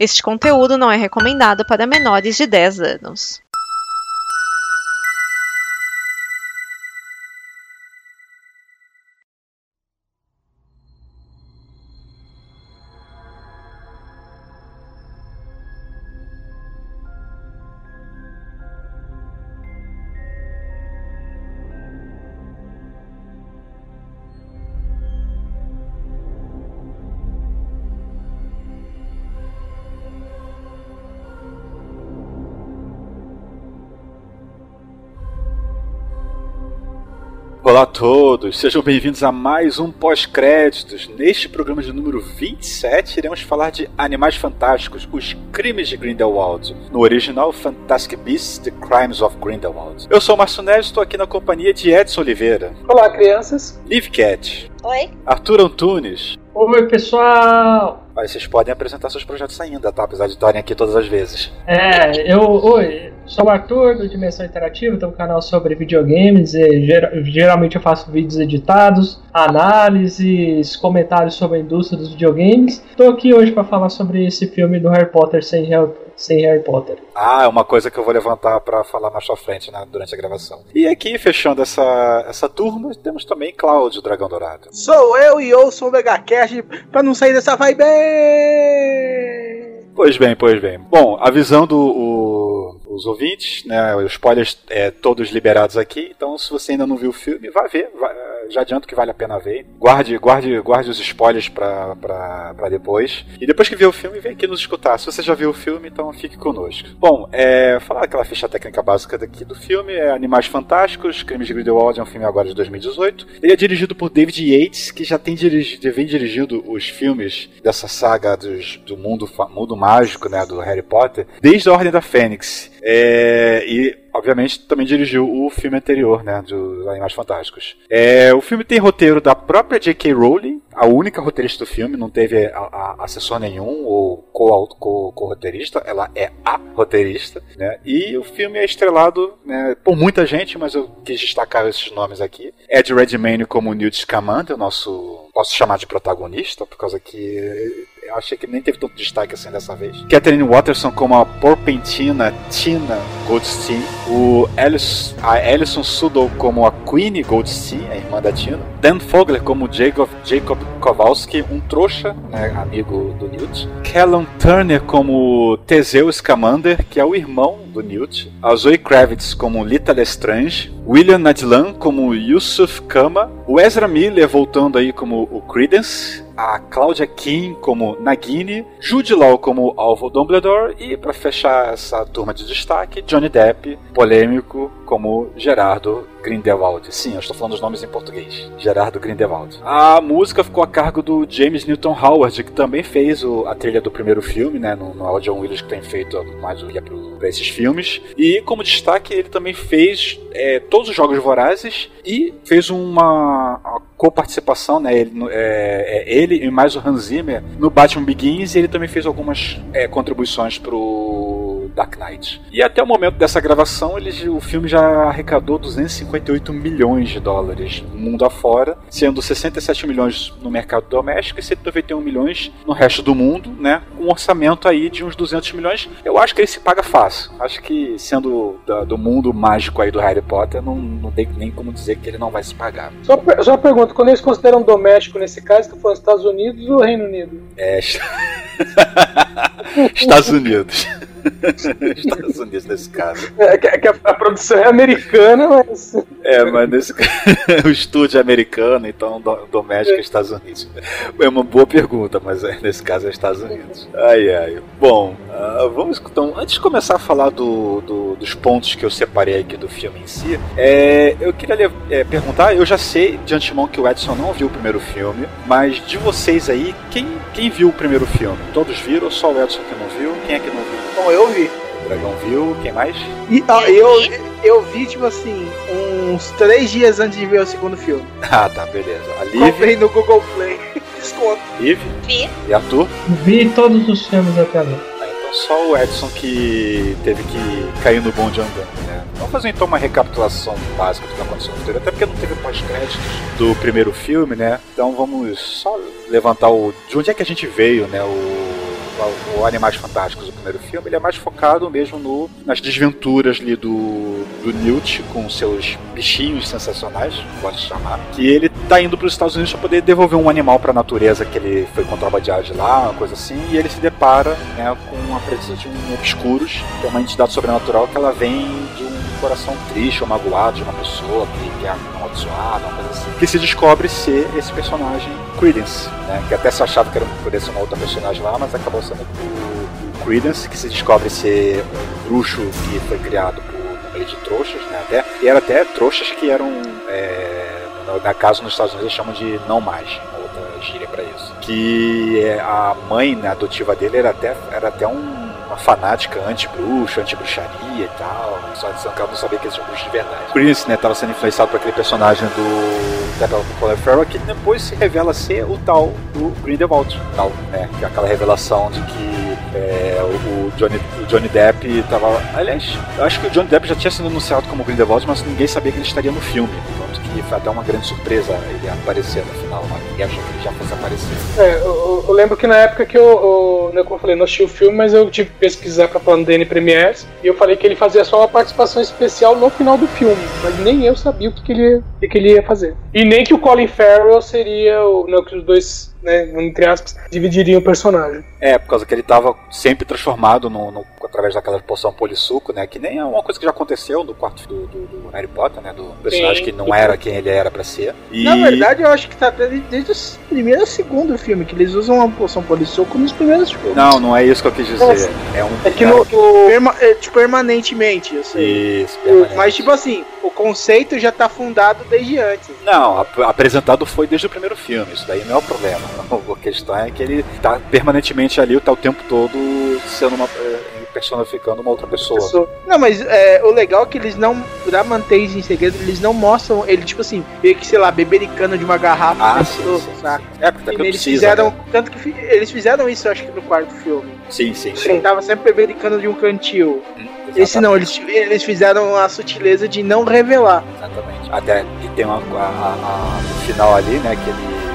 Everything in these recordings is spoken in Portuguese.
Este conteúdo não é recomendado para menores de 10 anos. Olá a todos, sejam bem-vindos a mais um pós-créditos. Neste programa de número 27, iremos falar de Animais Fantásticos, Os Crimes de Grindelwald, no original Fantastic Beasts, The Crimes of Grindelwald. Eu sou o Marcio Neves, estou aqui na companhia de Edson Oliveira. Olá, crianças. Liv Cat. Oi. Arthur Antunes. Oi, pessoal. Mas vocês podem apresentar seus projetos ainda, tá? Apesar de estarem aqui todas as vezes. É, eu. Oi, sou o Arthur do Dimensão Interativa, tenho um canal sobre videogames. E, ger geralmente eu faço vídeos editados, análises, comentários sobre a indústria dos videogames. Estou aqui hoje para falar sobre esse filme do Harry Potter sem Harry, sem Harry Potter. Ah, é uma coisa que eu vou levantar para falar mais pra frente né, durante a gravação. E aqui, fechando essa, essa turma, temos também Cláudio Dragão Dourado. Sou eu e eu sou o Megacast pra não sair dessa vibe. Pois bem, pois bem. Bom, avisando o, os ouvintes, né? Os spoilers é, todos liberados aqui. Então, se você ainda não viu o filme, vá ver. Vai, já adianto que vale a pena ver. Guarde, guarde, guarde os spoilers pra depois. E depois que ver o filme, vem aqui nos escutar. Se você já viu o filme, então fique conosco. Bom, é, falar aquela ficha técnica básica daqui do filme é Animais Fantásticos, Crimes de Grindelwald é um filme agora de 2018. Ele é dirigido por David Yates, que já tem dirigido, vem dirigindo os filmes dessa saga dos, do mundo, mundo mágico, né, do Harry Potter, desde a Ordem da Fênix. É, e obviamente também dirigiu o filme anterior, né, dos Animais Fantásticos. É, o filme tem roteiro da própria J.K. Rowling, a única roteirista do filme, não teve a, a, assessor nenhum ou co-roteirista, co, co ela é a roteirista, né, e o filme é estrelado né, por muita gente, mas eu quis destacar esses nomes aqui. Ed Redmayne como Newt Scamander, o nosso posso chamar de protagonista, por causa que eu achei que nem teve tanto destaque assim dessa vez. Catherine Watterson como a Porpentina Tina Goldstein. O Alice, a Alison Sudol como a Queenie Goldstein, a irmã da Tina. Dan Fogler como Jacob, Jacob Kowalski, um trouxa, né, amigo do Newt. Callum Turner como Teseu Scamander, que é o irmão do Newt. A Zoe Kravitz como Lita Lestrange. William Nadlan como Yusuf Kama. O Ezra Miller voltando aí como o Credence a Claudia Kim como Nagini, Jude Law como Alvo Dumbledore e para fechar essa turma de destaque, Johnny Depp, polêmico como Gerardo Grindelwald. Sim, eu estou falando os nomes em português. Gerardo Grindelwald. A música ficou a cargo do James Newton Howard, que também fez o, a trilha do primeiro filme, né? No, no John Williams que tem feito mais guia para esses filmes. E como destaque, ele também fez é, todos os Jogos Vorazes e fez uma, uma co-participação, né? Ele, é, é, ele e mais o Hans Zimmer no Batman Begins e ele também fez algumas é, contribuições pro Dark Knight. E até o momento dessa gravação, ele, o filme já arrecadou 258 milhões de dólares mundo afora, sendo 67 milhões no mercado doméstico e 191 milhões no resto do mundo, né? Com um orçamento aí de uns 200 milhões. Eu acho que ele se paga fácil. Acho que sendo da, do mundo mágico aí do Harry Potter, não, não tem nem como dizer que ele não vai se pagar. Só, só uma pergunta, quando eles consideram doméstico nesse caso, estão falando Estados Unidos ou Reino Unido? É. Estados Unidos. Estados Unidos nesse caso. É, que, que a, a, produção é americana, mas. É, mas nesse o estúdio é americano, então do, doméstico é Estados Unidos. É uma boa pergunta, mas é, nesse caso é Estados Unidos. Ai, ai. Bom, uh, vamos então, antes de começar a falar do, do, dos pontos que eu separei aqui do filme em si, é, eu queria é, perguntar, eu já sei de antemão que o Edson não viu o primeiro filme, mas de vocês aí, quem, quem viu o primeiro filme? Todos viram ou só o Edson que não viu? Quem é que não viu? Bom, eu vi. O Dragão viu, quem mais? E, ah, eu, eu vi, tipo assim, uns três dias antes de ver o segundo filme. Ah, tá, beleza. A Liv... Comprei no Google Play. Desconto. Liv? Vi. E Arthur? Vi todos os filmes até agora. Ah, então só o Edson que teve que cair no bonde andando, né? Vamos fazer então uma recapitulação básica do que aconteceu no até porque não teve pós-créditos do primeiro filme, né? Então vamos só levantar o. De onde é que a gente veio, né? O o Animais Fantásticos, o primeiro filme, ele é mais focado mesmo no, nas desventuras ali do, do Newt com seus bichinhos sensacionais, pode chamar, que ele tá indo para os Estados Unidos para poder devolver um animal para a natureza que ele foi contrabandeado de lá, uma coisa assim, e ele se depara né, com a presença de um Obscuros, que é uma entidade sobrenatural que ela vem de um coração triste ou magoado de uma pessoa que, que é amaldiçoada, uma coisa assim, que se descobre ser esse personagem Credence, né, que até se achava que era, poderia ser uma outra personagem lá, mas acabou sendo o, o Credence, que se descobre ser um bruxo que foi criado por um meio de trouxas, né, até, e era até trouxas que eram, é, na casa nos Estados Unidos eles chamam de não mais, outra gíria para isso, que é, a mãe né, adotiva dele era até, era até um uma fanática anti-bruxo, anti-bruxaria e tal. Só dizendo que ela não sabia que eles tinham bruxo de verdade. Prince, né, tava sendo influenciado por aquele personagem do Devil Colin Farrell, que depois se revela ser o tal do Grindelwald, tal, né, que é aquela revelação de que é, o, Johnny, o Johnny Depp estava. Aliás, eu acho que o Johnny Depp já tinha sido anunciado como Grindelwald, mas ninguém sabia que ele estaria no filme. Tanto que foi até uma grande surpresa ele aparecer no final. Né? Ninguém achou que ele já fosse aparecer. É, eu, eu lembro que na época que eu, eu, né, como eu falei, não assisti o filme, mas eu tive que pesquisar pra Pandene Premiers e eu falei que ele fazia só uma participação especial no final do filme, mas nem eu sabia o que, que, ele, o que ele ia fazer. E nem que o Colin Farrell seria o. Não, que os dois né, entre aspas, dividiriam o personagem. É, por causa que ele estava sempre transformado no, no, através daquela poção polissuco, né? Que nem é uma coisa que já aconteceu no quarto do, do, do Harry Potter, né? Do personagem Sim. que não era quem ele era para ser. E... Na verdade, eu acho que tá desde o primeiro ou segundo filme, que eles usam uma poção polissuco nos primeiros filmes. Não, não é isso que eu quis dizer. Nossa. É um. É que no. no... Perma, é, tipo, permanentemente, eu sei. Isso, permanente. Mas, tipo assim, o conceito já tá fundado desde antes. Não, ap apresentado foi desde o primeiro filme, isso daí não é o problema. A questão é que ele tá permanentemente ali, tá o tempo todo sendo uma. É, personificando uma outra pessoa. pessoa. Não, mas é, o legal é que eles não, pra manter isso em segredo, eles não mostram ele, tipo assim, meio que, sei lá, bebericando de uma garrafa. Ah, sim, pessoa, sim, sim. É, porque eles precisa, fizeram, né? tanto que eles fizeram isso, acho que no quarto filme. Sim, sim. sim. Ele tava sempre bebericando de um cantil. Hum, Esse não, eles, eles fizeram a sutileza de não revelar. Exatamente. Até que tem uma, a, a, a, no final ali, né, que ele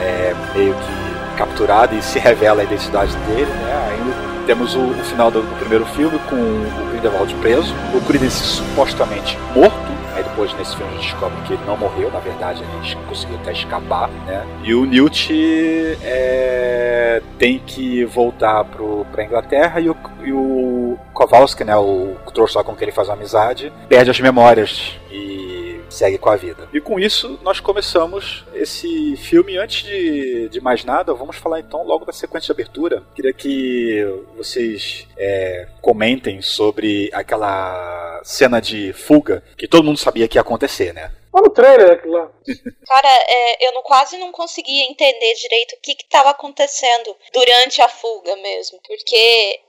é meio que capturado e se revela a identidade dele, né? Ainda temos o, o final do, do, primeiro filme com o Grindelwald preso, o Credence supostamente morto. Aí depois nesse filme a gente descobre que ele não morreu, na verdade ele conseguiu até escapar, né? E o Newt é, tem que voltar pro, pra Inglaterra e o, e o Kowalski, né? O lá com quem ele faz amizade, perde as memórias e segue com a vida. E com isso, nós começamos esse filme. Antes de, de mais nada, vamos falar então logo da sequência de abertura. Queria que vocês é, comentem sobre aquela cena de fuga que todo mundo sabia que ia acontecer, né? Olha o trailer aqui lá. Cara, é, eu não, quase não conseguia entender direito o que estava acontecendo durante a fuga mesmo. Porque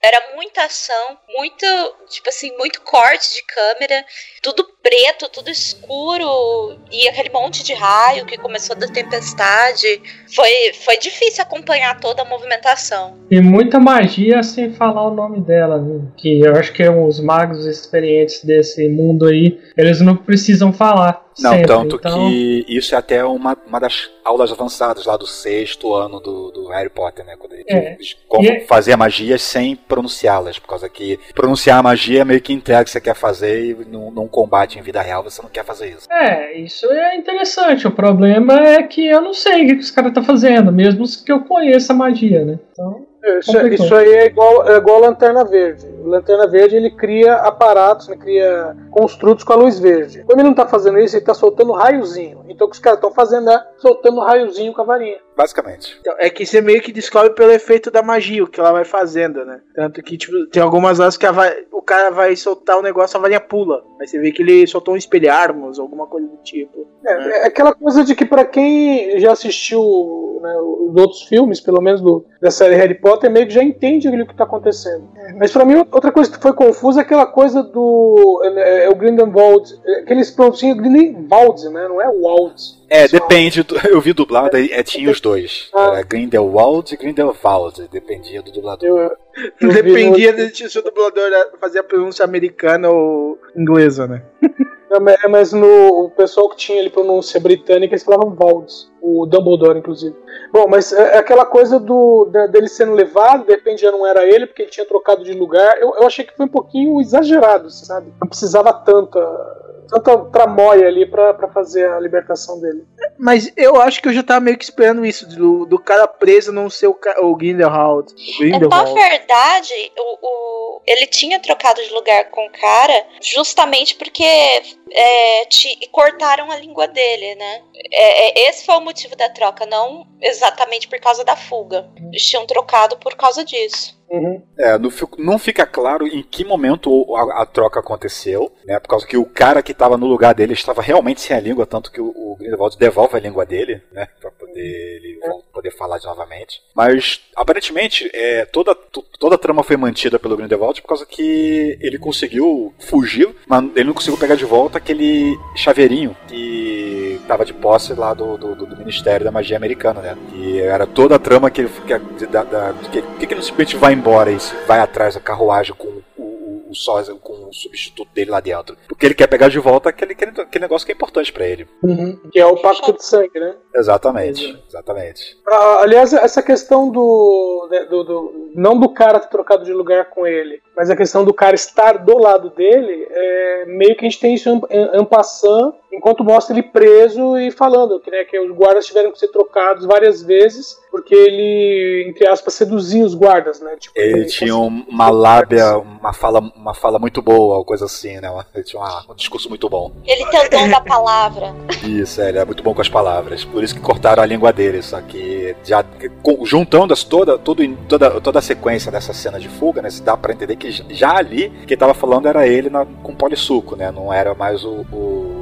era muita ação, muito, tipo assim, muito corte de câmera, tudo preto, tudo escuro, e aquele monte de raio que começou da tempestade. Foi, foi difícil acompanhar toda a movimentação. E muita magia sem falar o nome dela, né? Que eu acho que os magos experientes desse mundo aí, eles não precisam falar não, sempre, tanto então... que isso é até uma, uma das aulas avançadas lá do sexto ano do, do Harry Potter, né? Quando ele, é. como. É- fazer magias sem pronunciá-las, por causa que pronunciar a magia é meio que entrega que você quer fazer e num, num combate em vida real você não quer fazer isso. É, isso é interessante. O problema é que eu não sei o que os caras estão tá fazendo, mesmo que eu conheça a magia, né? Então. Isso, isso, aí é igual, é igual a Lanterna Verde. Lanterna Verde ele cria aparatos, né, cria construtos com a luz verde. Quando ele não está fazendo isso, ele está soltando raiozinho. Então o que os caras estão fazendo é soltando raiozinho com a varinha. Basicamente. Então, é que você meio que descobre pelo efeito da magia, o que ela vai fazendo, né? Tanto que, tipo, tem algumas horas que vai, o cara vai soltar o negócio, a varinha pula. Aí você vê que ele soltou um espelharmos, alguma coisa do tipo. É, né? é aquela coisa de que para quem já assistiu né, os outros filmes, pelo menos do, da série Harry Potter, meio que já entende o que está acontecendo. Uhum. Mas para mim, outra coisa que foi confusa é aquela coisa do. É, é o Grindelwald. Aqueles prontinhos, Grindelwald, né? Não é Wald. É, depende. Do, eu vi dublado, é, tinha os dois. Ah. Era Grindelwald e Grindelwald. Dependia do dublador. Eu, eu dependia de se o dublador fazia a pronúncia americana ou inglesa, né? Não, mas- no o pessoal que tinha ali pronúncia britânica, eles falavam Valdes. O Dumbledore, inclusive. Bom, mas é é aquela coisa do da- dele sendo levado, de repente já não era ele, porque ele tinha trocado de lugar. Eu, eu achei que foi um pouquinho exagerado, sabe? Não precisava tanta, tanta tramóia ali pra, pra fazer a libertação dele. Mas eu acho que eu já tava meio que esperando isso, do, do cara preso não ser o, o Grindelwald. É, Na verdade, o, o- ele tinha trocado de lugar com o cara justamente porque é, ti- cortaram a língua dele, né? É, é, esse foi o motivo da troca, não exatamente por causa da fuga. Eles tinham trocado por causa disso. Uhum. É, não, não fica claro em que momento a, a troca aconteceu, né? Por causa que o cara que estava no lugar dele estava realmente sem a língua, tanto que o, o Grindelwald devolve a língua dele, né? Pra poder ele vol- poder falar de novamente. Mas, aparentemente, é, toda, to- toda a trama foi mantida pelo Grindelwald por causa que ele conseguiu fugir, mas ele não conseguiu pegar de volta aquele chaveirinho que estava de posse lá do, do, do- Ministério da Magia Americana, né? Que era toda a trama que ele que, da, da, que, que, ele simplesmente vai embora e vai atrás da carruagem com o, sósia, com o substituto dele lá dentro. Porque ele quer pegar de volta aquele, aquele, aquele negócio que é importante pra ele. Que é o pacto de sangue, né? Exatamente, exatamente. Ah, aliás, essa questão do, né, do, do- Não do cara ter trocado de lugar com ele, mas a questão do cara estar do lado dele, é meio que a gente tem isso em, em passant, enquanto mostra ele preso e falando que, né, que os guardas tiveram que ser trocados várias vezes, porque ele, entre aspas, seduzia os guardas, né? Tipo, Ele tinha uma lábia, uma fala, uma fala muito boa, ou coisa assim, né? Ele tinha uma- um discurso muito bom. Ele tem o dom da palavra. Isso, é, ele é muito bom com as palavras. Por isso que cortaram a língua dele. Só que já juntando as, toda, tudo, em- toda, toda a sequência dessa cena de fuga, né? Se dá pra entender que já ali, quem tava falando era ele na- com polissuco, né? Não era mais o, o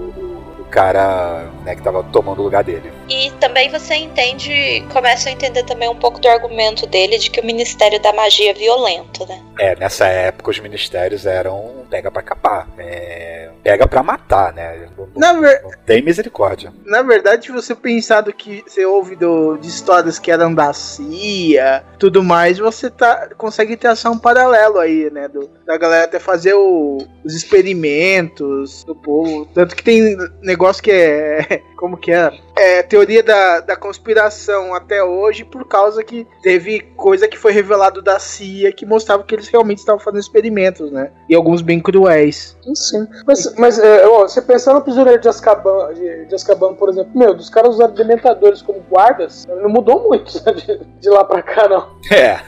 cara né, que tava tomando o lugar dele. E também você entende, começa a entender também um pouco do argumento dele de que o Ministério da Magia é violento, né? É, nessa época os ministérios eram pega pra capar. É, pega pra matar, né? Não, Na, ver- não tem misericórdia. na verdade, se você pensar do que você ouve do, de histórias que eram da CIA, tudo mais, você tá, consegue traçar um paralelo aí, né? Do, da galera até fazer o- os experimentos do povo. Tanto que tem negócio que é. Como que é? É teoria da, da conspiração até hoje, por causa que teve coisa que foi revelado da CIA que mostrava que eles realmente estavam fazendo experimentos, né? E alguns bem cruéis. Sim. Mas, mas é, ó, você pensar no prisioneiro de Azkaban, de, de Azkaban, por exemplo, meu, dos caras usaram dementadores como guardas, não mudou muito né, de, de lá pra cá, não. É.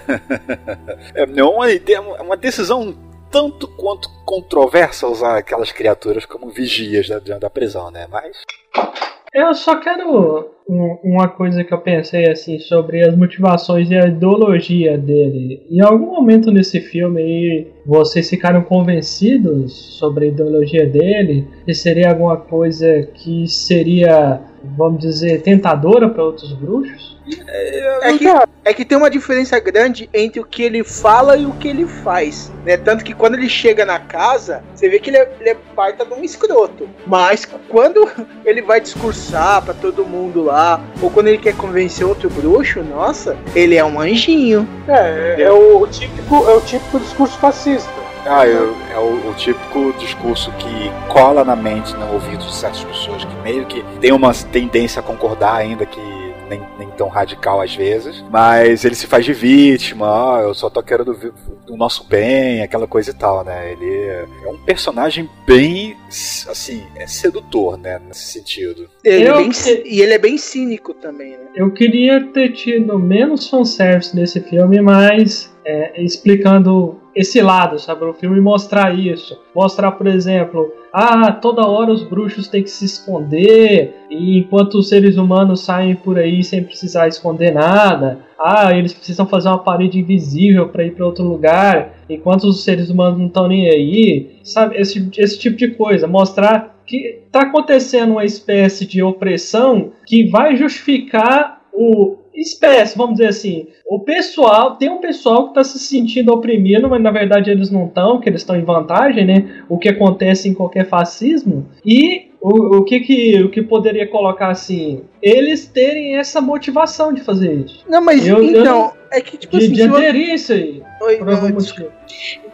é não, uma, ideia- é uma decisão tanto quanto controversa usar aquelas criaturas como vigias da, da prisão, né? Mas. Eu só quero uma coisa que eu pensei assim sobre as motivações e a ideologia dele. Em algum momento nesse filme aí, vocês ficaram convencidos sobre a ideologia dele? E seria alguma coisa que seria, vamos dizer, tentadora para outros bruxos? É que, é que tem uma diferença grande entre o que ele fala e o que ele faz, né? Tanto que quando ele chega na casa, você vê que ele é, ele é parta de um escroto. Mas quando ele vai discursar pra todo mundo lá, ou quando ele quer convencer outro bruxo, nossa, ele é um anjinho. É, é, é o, típico, é o típico discurso fascista. Ah, eu- é o, o típico discurso que cola na mente, no ouvido de certas pessoas, que meio que tem uma tendência a concordar, ainda que nem, nem tão radical às vezes, mas ele se faz de vítima, ó, eu só tô querendo o nosso bem, aquela coisa e tal, né? Ele é é um personagem bem, assim, é sedutor, né, nesse sentido. Ele é Eu bem que- cí- E ele é bem cínico também, né? Eu queria ter tido menos fanservice nesse filme, mas é, explicando esse lado, sabe, o filme mostrar isso. Mostrar, por exemplo, ah, toda hora os bruxos têm que se esconder, e enquanto os seres humanos saem por aí sem precisar esconder nada. Ah, eles precisam fazer uma parede invisível para ir para outro lugar, enquanto os seres humanos não estão nem aí. Sabe, esse, esse tipo de coisa. Mostrar que está acontecendo uma espécie de opressão que vai justificar o espécie, vamos dizer assim, o pessoal, tem um pessoal que está se sentindo oprimido, mas na verdade eles não estão, que eles estão em vantagem, né? O que acontece em qualquer fascismo. E o, o que que o que poderia colocar assim, eles terem essa motivação de fazer isso. Não, mas Eu- eu então, não- é que tipo De, assim, de aderir isso aí. Oi, motivo.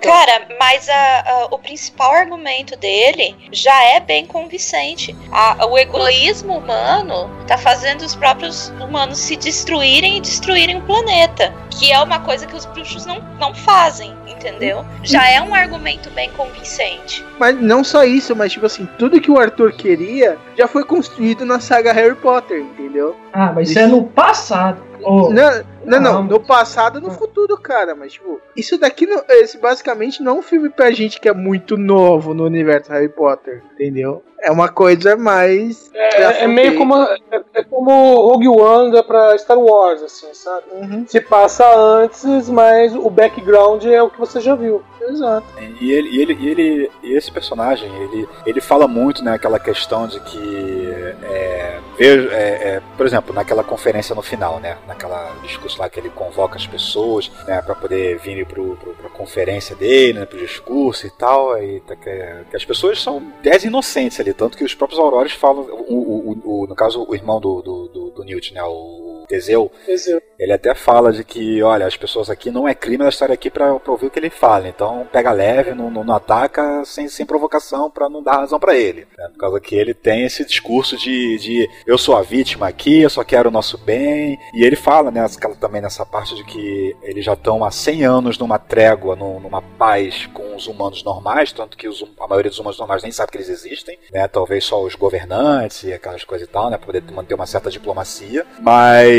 Cara, mas a- a- o principal argumento dele já é bem convincente. A- o egoísmo humano tá fazendo os próprios humanos se destruírem e destruírem o planeta. Que é uma coisa que os bruxos não, não fazem, entendeu? Já é um argumento bem convincente. Mas não só isso, mas tipo assim, tudo que o Arthur queria já foi construído na saga Harry Potter, entendeu? Ah, mas isso é no passado. Ô, Não, não, não, no passado no Ah. futuro, cara, mas tipo, isso daqui, não- esse basicamente não é um filme pra gente que é muito novo no universo Harry Potter, entendeu? É uma coisa mais. É, é meio como, é, é como Rogue One pra Star Wars, assim, sabe? Uhum, Se passa antes, mas o background é o que você já viu. exato. E ele, e ele, e ele, e esse personagem, ele, ele fala muito, né, aquela questão de que, é, vejo, é, é, por exemplo, naquela conferência no final, né, naquela discurso lá que ele convoca as pessoas, né, para poder vir pro, pro, pra conferência dele, né, pro discurso e tal, aí tá que, que as pessoas são 10 inocentes ali, tanto que os próprios Aurores falam, o, o, o- no caso, o irmão do, do, do, do Newt, né, o Teseu, Esse- ele até fala de que, olha, as pessoas aqui não é crime elas estarem aqui pra, pra ouvir o que ele fala. Então pega leve, não, não, não ataca sem, sem provocação pra não dar razão pra ele. né? Por causa que ele tem esse discurso de, de eu sou a vítima aqui, eu só quero o nosso bem. E ele fala né, também nessa parte de que eles já estão há 100 anos numa trégua, num- numa paz com os humanos normais, tanto que os a maioria dos humanos normais nem sabe que eles existem, né? Talvez só os governantes e aquelas coisas e tal, né? Pra poder manter uma certa diplomacia. Mas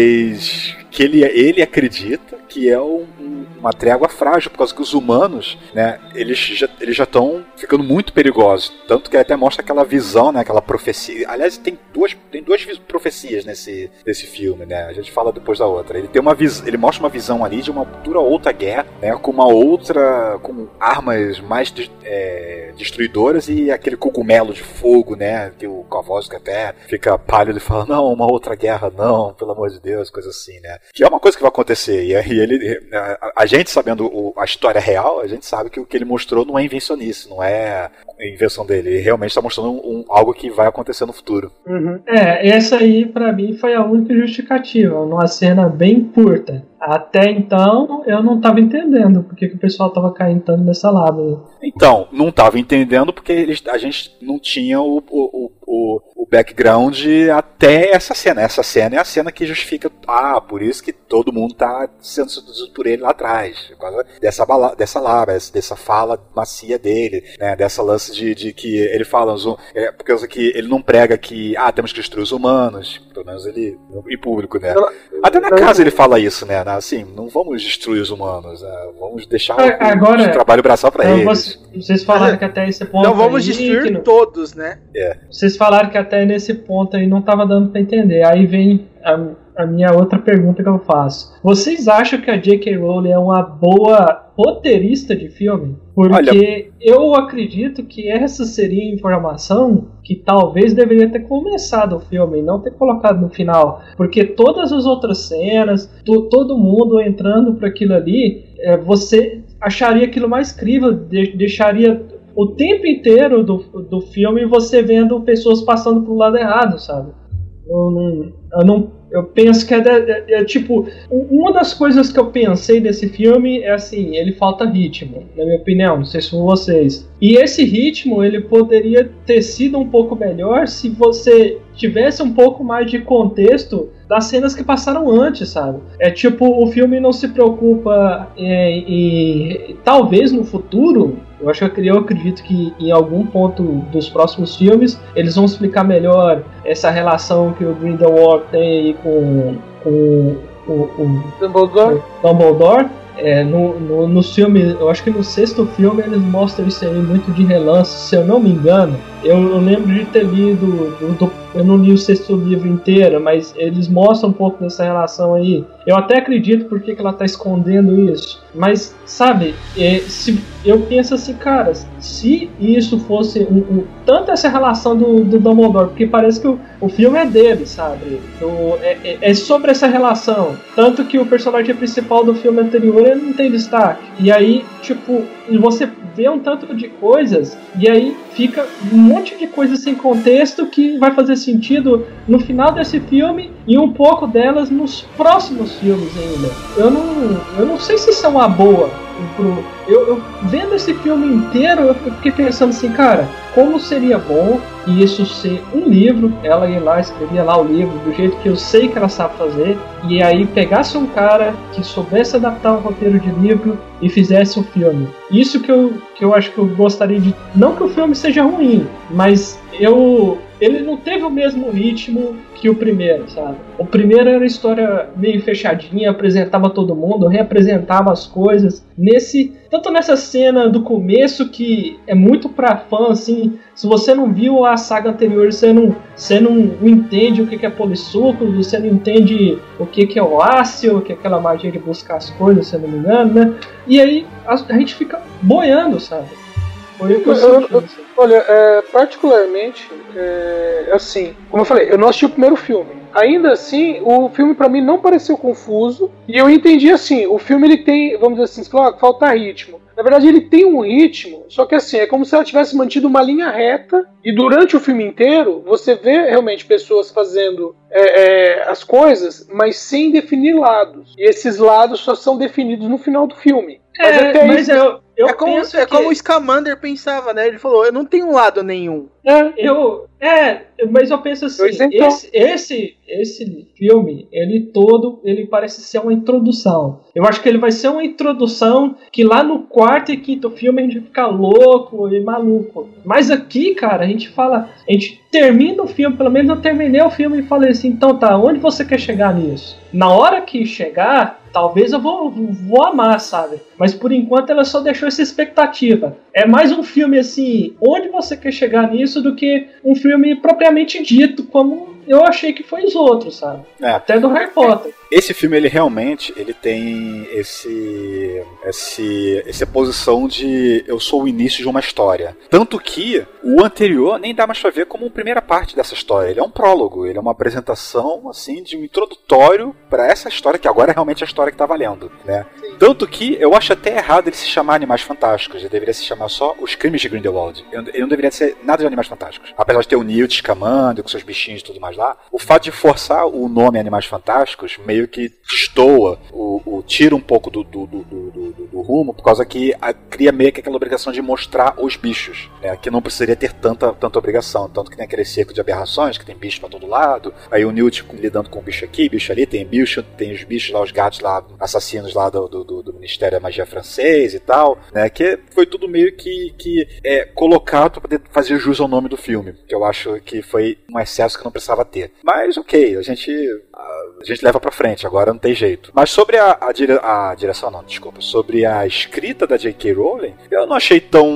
que ele, ele acredita que é um- um- uma trégua frágil, por causa que os humanos, né, eles já eles já estão ficando muito perigosos. Tanto que ele até mostra aquela visão, né, aquela profecia. Aliás, tem duas, tem duas profecias nesse, nesse filme, né? A gente fala depois da outra. Ele tem uma ele mostra uma visão ali de uma futura outra guerra, né, com uma outra, com armas mais de- é, destruidoras e aquele cogumelo de fogo, né, que o Kowalski até fica pálido e fala, não, uma outra guerra, não, pelo amor de Deus, coisa assim, né? Que é uma coisa que vai acontecer. E aí ele, a, a gente sabendo o- a história real, a gente sabe que o que ele mostrou não é invencionice, não é invenção dele. Ele realmente está mostrando um, algo que vai acontecer no futuro. Uhum. É, essa aí pra mim foi a única justificativa, numa cena bem curta. Até então eu não tava entendendo porque que o pessoal tava caindo tanto nessa lado. Então, não estava entendendo porque eles, a gente não tinha o, o, o, o background até essa cena. Essa cena é a cena que justifica, ah, por isso que todo mundo está sendo seduzido por ele lá atrás. Por causa dessa, bala, dessa lábia, dessa fala macia dele, né, dessa lance de, de que ele fala, hum- é, por causa que ele não prega que, ah, temos que destruir os humanos, pelo menos ele, em público, né. Até na casa ele fala isso, né, assim, não vamos destruir os humanos, né, vamos deixar Ah, o, agora- o trabalho braçal para eles. você- vocês falaram que até esse ponto. Não vamos aí, destruir não- todos, né? Vocês falaram que até nesse ponto aí não tava dando pra entender. Aí vem a, a minha outra pergunta que eu faço. Vocês acham que a J.K. Rowling é uma boa roteirista de filme? Porque eu acredito que essa seria informação que talvez deveria ter começado o filme e não ter colocado no final. Porque todas as outras cenas, to- todo mundo entrando para aquilo ali, é, você acharia aquilo mais crível, de- deixaria o tempo inteiro do, do filme você vendo pessoas passando pro lado errado, sabe? Eu não, eu não eu penso que é, é- é tipo uma das coisas que eu pensei desse filme é assim ele falta ritmo na minha opinião não sei se são vocês. E esse ritmo ele poderia ter sido um pouco melhor se você tivesse um pouco mais de contexto das cenas que passaram antes sabe? É tipo o filme não se preocupa é, em talvez no futuro eu acho que eu acredito que em algum ponto dos próximos filmes eles vão explicar melhor essa relação que o Grindelwald tem aí com, com o, o Dumbledore? Dumbledore. É, no, no, nos filmes, eu acho que no sexto filme eles mostram isso aí muito de relance, se eu não me engano. Eu, eu lembro de ter lido, do- do- eu não li o sexto livro inteiro, mas eles mostram um pouco dessa relação aí. Eu até acredito porque que ela tá escondendo isso. Mas, sabe, é, se, eu penso assim, cara, se isso fosse um, um- tanto essa relação do, do Dumbledore, porque parece que o, o filme é dele, sabe? Do- é, é- é sobre essa relação. Tanto que o personagem principal do filme anterior ele não tem destaque. E aí, tipo, você vê um tanto de coisas, e aí fica um monte de coisa sem contexto que vai fazer sentido no final desse filme e um pouco delas nos próximos filmes ainda. Eu não, eu não sei se isso é uma boa. Eu, eu vendo esse filme inteiro, eu fiquei pensando assim, cara, como seria bom isso ser um livro, ela ia lá, escrevia lá o livro do jeito que eu sei que ela sabe fazer, e aí pegasse um cara que soubesse adaptar um roteiro de livro e fizesse um filme. Isso que eu, que eu acho que eu gostaria de. Não que o filme seja ruim, mas eu ele não teve o mesmo ritmo que o primeiro, sabe? O primeiro era história meio fechadinha, apresentava todo mundo, reapresentava as coisas. Nesse, tanto nessa cena do começo que é muito pra fã, assim, se você não viu a saga anterior, você não, você não entende o que é polissuco, você não entende o que é o ácido, o que é aquela magia de buscar as coisas, se não me engano, né? E aí a, a gente fica boiando, sabe? Eu, eu, eu. Olha, é, particularmente, é, assim, como eu falei, eu não assisti o primeiro filme. Ainda assim, o filme para mim não pareceu confuso e eu entendi assim, o filme ele tem, vamos dizer assim, claro, falta ritmo. Na verdade, ele tem um ritmo, só que assim, é como se ela tivesse mantido uma linha reta e durante o filme inteiro você vê realmente pessoas fazendo é, é, as coisas, mas sem definir lados. E esses lados só são definidos no final do filme. Mas, é, mas eu, eu é como, é que... como o Scamander pensava, né? Ele falou, eu não tenho lado nenhum. É, eu, é mas eu penso assim, eu esse, esse, esse filme, ele todo, ele parece ser uma introdução. Eu acho que ele vai ser uma introdução que lá no quarto e quinto filme a gente fica louco e maluco. Mas aqui, cara, a gente fala, a gente termina o filme, pelo menos eu terminei o filme e falei assim, então tá, onde você quer chegar nisso? Na hora que chegar, talvez eu vou, vou amar, sabe? Mas por enquanto ela só deixou essa expectativa. É mais um filme assim, onde você quer chegar nisso do que um filme propriamente dito, como eu achei que foi os outros, sabe? É. Até do Harry Potter. Esse filme, ele realmente, ele tem esse, esse, essa posição de eu sou o início de uma história. Tanto que o anterior nem dá mais pra ver como uma primeira parte dessa história. Ele é um prólogo, ele é uma apresentação, assim, de um introdutório para essa história, que agora é realmente a história que tá valendo, né? Tanto que eu acho até errado ele se chamar Animais Fantásticos. Ele deveria se chamar só Os Crimes de Grindelwald. Ele não deveria ser nada de Animais Fantásticos. Apesar de ter o Newt escamando com seus bichinhos e tudo mais lá, o fato de forçar o nome Animais Fantásticos meio que destoa, o, o tira um pouco do, do, do, do, rumo, por causa que a, cria meio que aquela obrigação de mostrar os bichos, né, que não precisaria ter tanta, tanta obrigação. Tanto que tem aquele cerco de aberrações, que tem bicho pra todo lado, aí o Newt lidando com bicho aqui, bicho ali, tem bicho, tem os bichos lá, os gatos lá, assassinos lá do, do Ministério da Magia francês e tal, né? Que foi tudo meio que, que é, colocado para fazer jus ao nome do filme, que eu acho que foi um excesso que não precisava ter. Mas ok, a gente a, gente leva para frente, agora não tem jeito. Mas sobre a, a, dire, a direção, não, desculpa, sobre a escrita da J.K. Rowling, eu não achei tão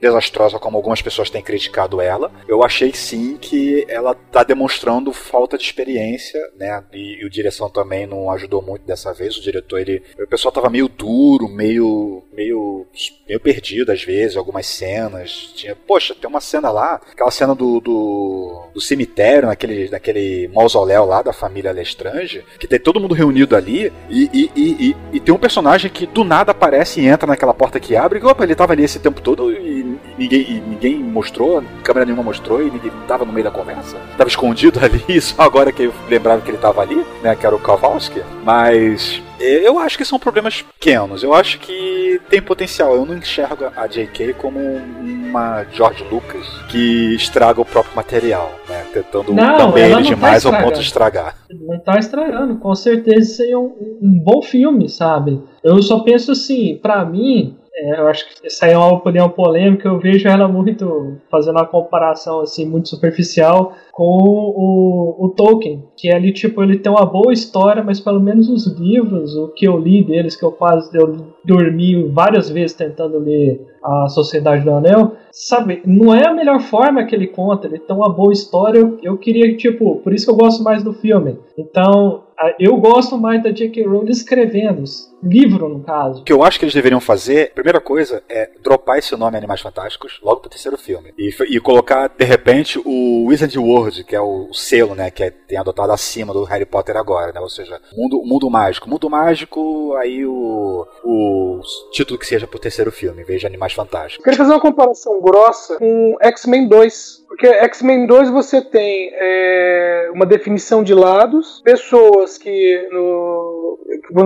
desastrosa como algumas pessoas têm criticado ela. Eu achei sim que ela tá demonstrando falta de experiência, né? E, e o direção também não ajudou muito dessa vez. O diretor, ele, o pessoal tava meio duro, meio, meio, meio perdido às vezes, algumas cenas. Tinha, poxa, tem uma cena lá, aquela cena do, do, do cemitério, naquele, naquele mausoléu lá da família Lestrange, que tem todo mundo reunido ali, e, e, e, e, tem um personagem que do nada aparece e entra naquela porta que abre, e opa, ele tava ali esse tempo todo e ninguém, e ninguém mostrou, câmera nenhuma mostrou, e ninguém tava no meio da conversa. Tava escondido ali, só agora que eu lembrava que ele tava ali, né, que era o Kowalski. Mas eu acho que são problemas pequenos. Eu acho que tem potencial. Eu não enxergo a J.K. como uma George Lucas que estraga o próprio material, né? Tentando não, também ele tá demais tá ao ponto de estragar. Não tá estragando. Com certeza seria um, um bom filme, sabe? Eu só penso assim, para mim, é, eu acho que essa é uma opinião polêmica, eu vejo ela muito fazendo uma comparação assim muito superficial com o, o Tolkien, que é ali tipo ele tem uma boa história, mas pelo menos os livros, o que eu li deles, que eu quase eu dormi várias vezes tentando ler a Sociedade do Anel, sabe, não é a melhor forma que ele conta, ele tem uma boa história, eu, eu queria tipo, por isso que eu gosto mais do filme. Então, eu gosto mais da J.K. Rowling escrevendo, livro no caso. O que eu acho que eles deveriam fazer, primeira coisa, é dropar esse nome Animais Fantásticos logo pro terceiro filme. E, e colocar, de repente, o Wizard World, que é o selo, né, que é, tem adotado acima do Harry Potter agora, né? Ou seja, mundo, mundo mágico. Mundo mágico, aí o, o título que seja pro terceiro filme, em vez de Animais Fantásticos. Eu queria fazer uma comparação grossa com X-Men 2 Porque X-Men 2 você tem é, uma definição de lados, pessoas que no,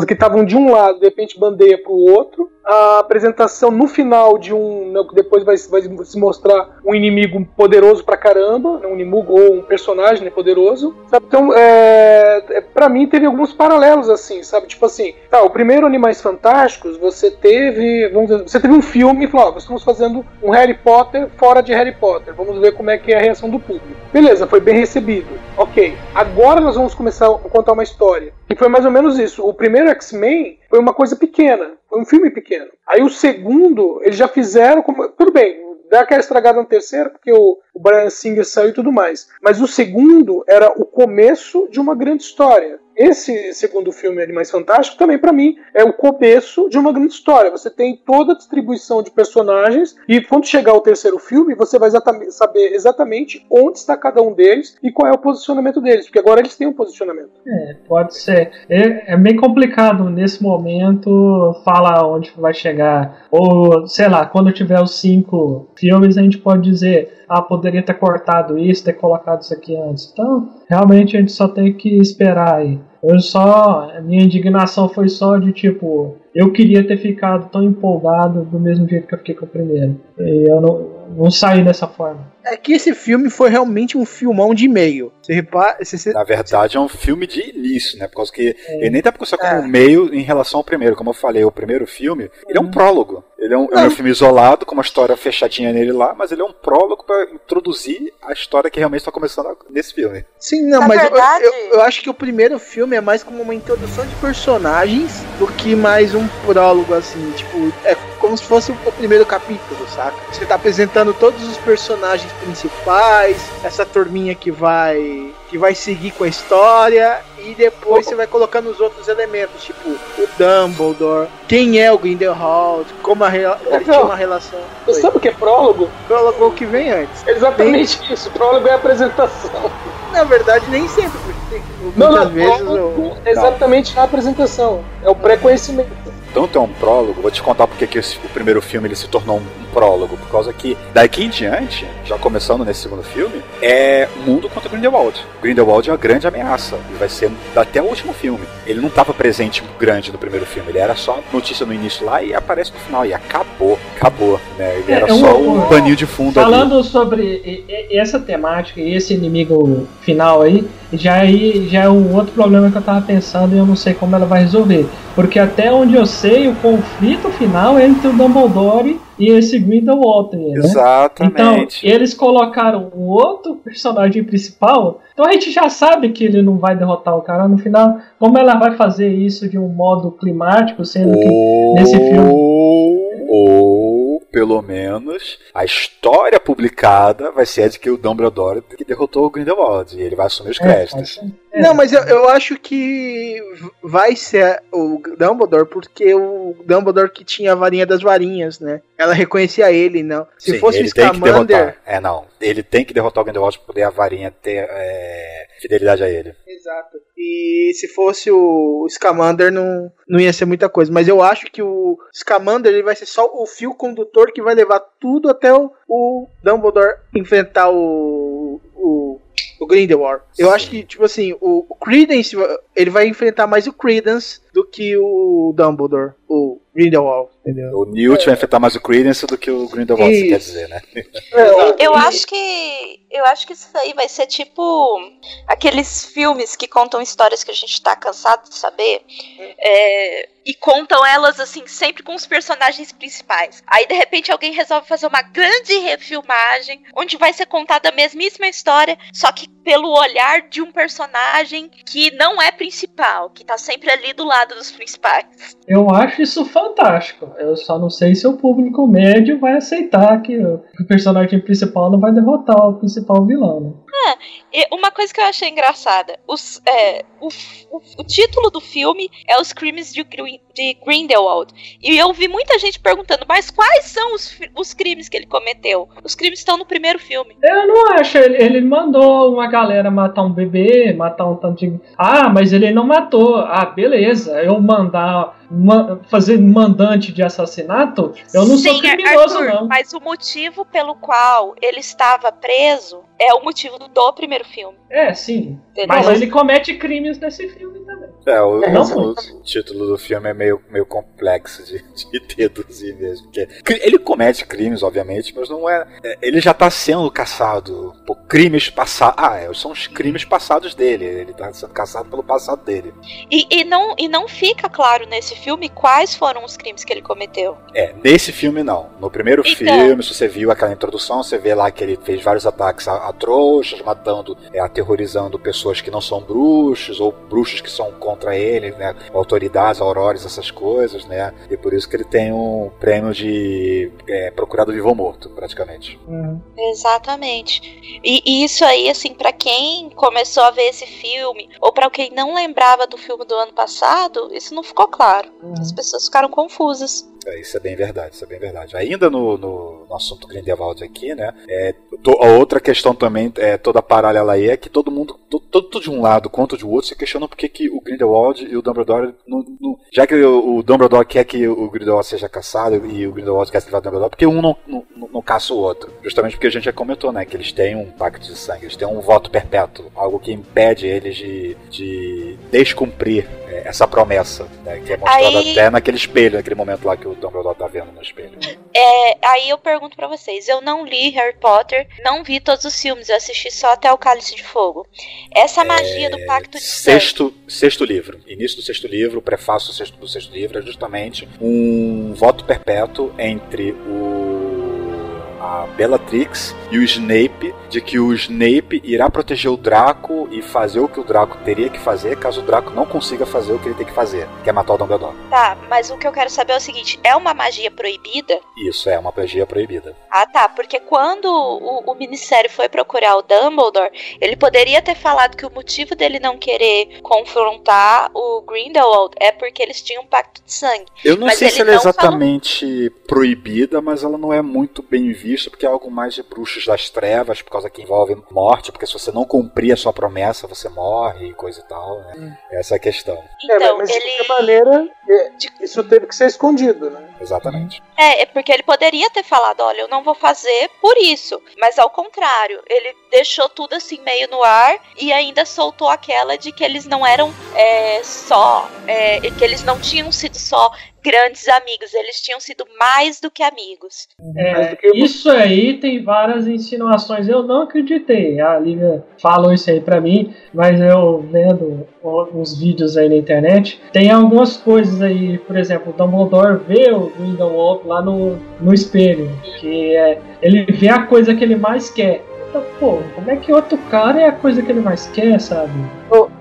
que estavam de um lado, de repente bandeia para o outro, a apresentação no final de um. Né, que depois vai, vai, se mostrar um inimigo poderoso pra caramba, né, um inimigo ou um personagem né, poderoso. Sabe? Então, é, é, pra mim, teve alguns paralelos assim, sabe? Tipo assim, tá, o primeiro Animais Fantásticos, você teve. Vamos dizer, você teve um filme e falou: ó, estamos fazendo um Harry Potter fora de Harry Potter. Vamos ver como é que é a reação do público. Beleza, foi bem recebido. Ok, agora nós vamos começar a contar uma história. E foi mais ou menos isso. O primeiro X-Men foi uma coisa pequena, foi um filme pequeno. Aí o segundo, eles já fizeram como. Tudo bem, dá aquela estragada no terceiro, porque o, o Brian Singer saiu e tudo mais. Mas o segundo era o começo de uma grande história. Esse segundo filme, Animais Fantásticos, também para mim é o começo de uma grande história. Você tem toda a distribuição de personagens e quando chegar o terceiro filme, você vai exatamente, saber exatamente onde está cada um deles e qual é o posicionamento deles, porque agora eles têm um posicionamento. É, pode ser. É, é bem complicado nesse momento falar onde vai chegar. Ou, sei lá, quando tiver os cinco filmes, a gente pode dizer ah, poderia ter cortado isso, ter colocado isso aqui antes. Então, realmente a gente só tem que esperar aí. Eu só. Minha indignação foi só de tipo. Eu queria ter ficado tão empolgado do mesmo jeito que eu fiquei com o primeiro. E eu não, não saí dessa forma. É que esse filme foi realmente um filmão de meio. Você repara. Você, Na verdade, é um filme de início, né? Por causa que é. ele nem tá pensando como é. meio em relação ao primeiro. Como eu falei, o primeiro filme, ele é um prólogo. Ele é um, é um filme isolado, com uma história fechadinha nele lá, mas ele é um prólogo para introduzir a história que realmente está começando nesse filme. Sim, não, Na mas verdade... eu, eu, eu, acho que o primeiro filme é mais como uma introdução de personagens do que mais um prólogo, assim. Tipo, é como se fosse o primeiro capítulo, saca? Você tá apresentando todos os personagens principais, essa turminha que vai que vai seguir com a história e depois você vai colocando os outros elementos, tipo o Dumbledore, quem é o Grindelwald, como a ele tinha uma relação. Você sabe o que é prólogo? Prólogo é o que vem antes. Exatamente tem... isso, prólogo é a apresentação. Na verdade, nem sempre, porque tem, não, não, vezes prólogo, eu... exatamente na apresentação, é o pré-conhecimento tanto é um prólogo, vou te contar porque que esse, o primeiro filme ele se tornou um, prólogo, por causa que daqui em diante, já começando nesse segundo filme, é mundo contra Grindelwald. Grindelwald é uma grande ameaça e vai ser até o último filme. Ele não estava presente grande no primeiro filme, ele era só notícia no início lá e aparece no final e acabou, acabou, né? Ele era é, só um paninho de fundo Falando ali. sobre essa temática e esse inimigo final aí, já aí já é um outro problema que eu tava pensando e eu não sei como ela vai resolver. Porque até onde eu sei, o conflito final é entre o Dumbledore e esse Grindelwald, né? Exatamente. Então, eles colocaram um outro personagem principal, então a gente já sabe que ele não vai derrotar o cara no final. Como ela vai fazer isso de um modo climático, sendo que nesse filme. Ou, pelo menos, a história publicada vai ser a de que o Dumbledore que derrotou o Grindelwald e ele vai assumir os é, créditos. É, não, mas eu, eu acho que vai ser o Dumbledore porque o Dumbledore que tinha a varinha das varinhas, né? Ela reconhecia ele, não. Se Sim, fosse o Scamander. É, não. Ele tem que derrotar o Grindelwald para poder a varinha ter é, fidelidade a ele. Exato. E se fosse o Scamander, não, não ia ser muita coisa. Mas eu acho que o Scamander ele vai ser só o fio condutor que vai levar tudo até o, o Dumbledore enfrentar o, o o Grindelwald. Eu acho que, tipo assim, o, o Credence, ele vai enfrentar mais o Credence do que o Dumbledore, o Grindelwald, entendeu? O Newt é. vai enfrentar mais o Credence do que o Grindelwald, você quer dizer, né? É, eu acho que eu acho que isso aí vai ser tipo aqueles filmes que contam histórias que a gente tá cansado de saber. É, e contam elas assim sempre com os personagens principais. Aí de repente alguém resolve fazer uma grande refilmagem onde vai ser contada a mesmíssima história, só que pelo olhar de um personagem que não é principal, que tá sempre ali do lado dos principais. Eu acho isso fantástico. Eu só não sei se o público médio vai aceitar que o personagem principal não vai derrotar o principal vilão. Né? É, uma coisa que eu achei engraçada, os, é, o, o, o título do filme é Os Crimes de, de Grindelwald. E eu vi muita gente perguntando, mas quais são os, os crimes que ele cometeu? Os crimes estão no primeiro filme. Eu não acho. Ele, ele mandou uma galera matar um bebê, matar um tanto de. Ah, mas ele não matou. Ah, beleza. Eu mandar fazer mandante de assassinato, eu não Sim, sou criminoso, Arthur, não. Mas o motivo pelo qual ele estava preso é o motivo do primeiro filme. É, sim. Entendeu? Mas ele comete crimes nesse filme também. É, o, é, o, o título do filme é meio, meio complexo de, de deduzir mesmo. Porque ele comete crimes, obviamente, mas não é. é ele já está sendo caçado por crimes passados. Ah, é, são os crimes passados dele. Ele está sendo caçado pelo passado dele. E, e, não, e não fica claro nesse filme quais foram os crimes que ele cometeu. É, nesse filme não. No primeiro então... filme, se você viu aquela introdução, você vê lá que ele fez vários ataques a, a trouxas, matando, é, aterrorizando pessoas que não são bruxos, ou bruxos que são contra ele, né? Autoridades, aurores, essas coisas, né? E por isso que ele tem um prêmio de é, procurado vivo ou morto, praticamente. Uhum. Exatamente. E, e, isso aí, assim, para quem começou a ver esse filme, ou para quem não lembrava do filme do ano passado, isso não ficou claro. Uhum. As pessoas ficaram confusas. É, isso é bem verdade, isso é bem verdade. Ainda no, no, no assunto Grindelwald aqui, né? É, to, a outra questão também, é, toda paralela aí, é que todo mundo, tanto de um lado quanto de outro, se questiona por que, que o Grindelwald e o Dumbledore. Não, não, já que o, o, Dumbledore quer que o Grindelwald seja caçado e o Grindelwald quer se livrar do Dumbledore, porque um não, não, não, caça o outro. Justamente porque a gente já comentou, né? Que eles têm um pacto de sangue, eles têm um voto perpétuo, algo que impede eles de, de descumprir é, essa promessa, né, que é mostrada aí... até naquele espelho, naquele momento lá que o Dumbledore tá vendo no espelho. É, aí eu pergunto para vocês, eu não li Harry Potter, não vi todos os filmes, eu assisti só até o Cálice de Fogo. Essa magia é... do Pacto de sexto, sangue... Sexto livro, início do sexto livro, o prefácio do sexto, do sexto livro é justamente um voto perpétuo entre o a Bellatrix e o Snape de que o Snape irá proteger o Draco e fazer o que o Draco teria que fazer caso o Draco não consiga fazer o que ele tem que fazer, que é matar o Dumbledore. Tá, mas o que eu quero saber é o seguinte, é uma magia proibida? Isso, é uma magia proibida. Ah tá, porque quando o, o Ministério foi procurar o Dumbledore, ele poderia ter falado que o motivo dele não querer confrontar o Grindelwald é porque eles tinham um pacto de sangue. Eu não mas sei se ela é exatamente falou... proibida, mas ela não é muito bem vista porque é algo mais de bruxos das trevas, por causa que envolve morte, porque se você não cumprir a sua promessa, você morre e coisa e tal, né? Hum. Essa é a questão. Então, é, mas ele... de qualquer maneira, é, isso teve que ser escondido, né? Exatamente. É, é porque ele poderia ter falado, olha, eu não vou fazer por isso, mas ao contrário, ele deixou tudo assim meio no ar e ainda soltou aquela de que eles não eram é, só, é, que eles não tinham sido só grandes amigos, eles tinham sido mais do que amigos. É, isso aí tem várias insinuações. Eu não acreditei. A Lívia falou isso aí para mim, mas eu vendo uns vídeos aí na internet, tem algumas coisas aí, por exemplo, o Dumbledore vê o Grindelwald lá no, no espelho, que é ele vê a coisa que ele mais quer Então, pô, como é que outro cara é a coisa que ele mais quer, sabe?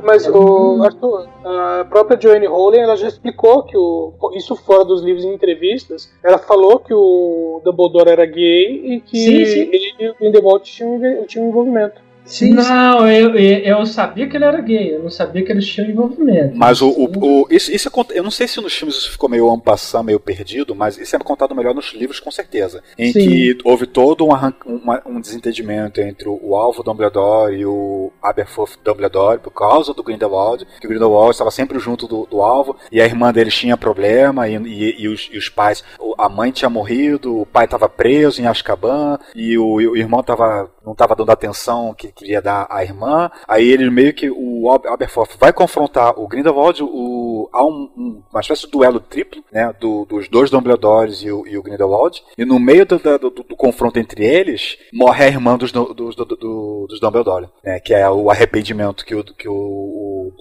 Mas, o Arthur, a própria Joanne Rowling ela já explicou que o, isso fora dos livros e entrevistas, ela falou que o Dumbledore era gay e que sim, sim. ele e o Grindelwald tinham, tinham envolvimento. Sim, não, eu, eu sabia que ele era gay, eu não sabia que eles tinham envolvimento. Mas o, o, o isso, isso é, eu não sei se nos filmes isso ficou meio ampassando, meio perdido, mas isso é contado melhor nos livros com certeza. Em Sim. que houve todo um, uma, um desentendimento entre o alvo Dumbledore e o Aberforth Dumbledore por causa do Grindelwald, que o Grindelwald estava sempre junto do, do alvo e a irmã dele tinha problema e, e, e, os, e os, pais, a mãe tinha morrido, o pai estava preso em Azkaban e o, o irmão tava, não estava dando atenção que queria dar à irmã. Aí ele meio que o Aberforth vai confrontar o Grindelwald, o, há um, um, uma espécie de duelo triplo, né, do, dos dois Dumbledores e o, e o Grindelwald. E no meio do, do, do, confronto entre eles, morre a irmã dos, dos, dos Dumbledore, né, que é o arrependimento que o, que o,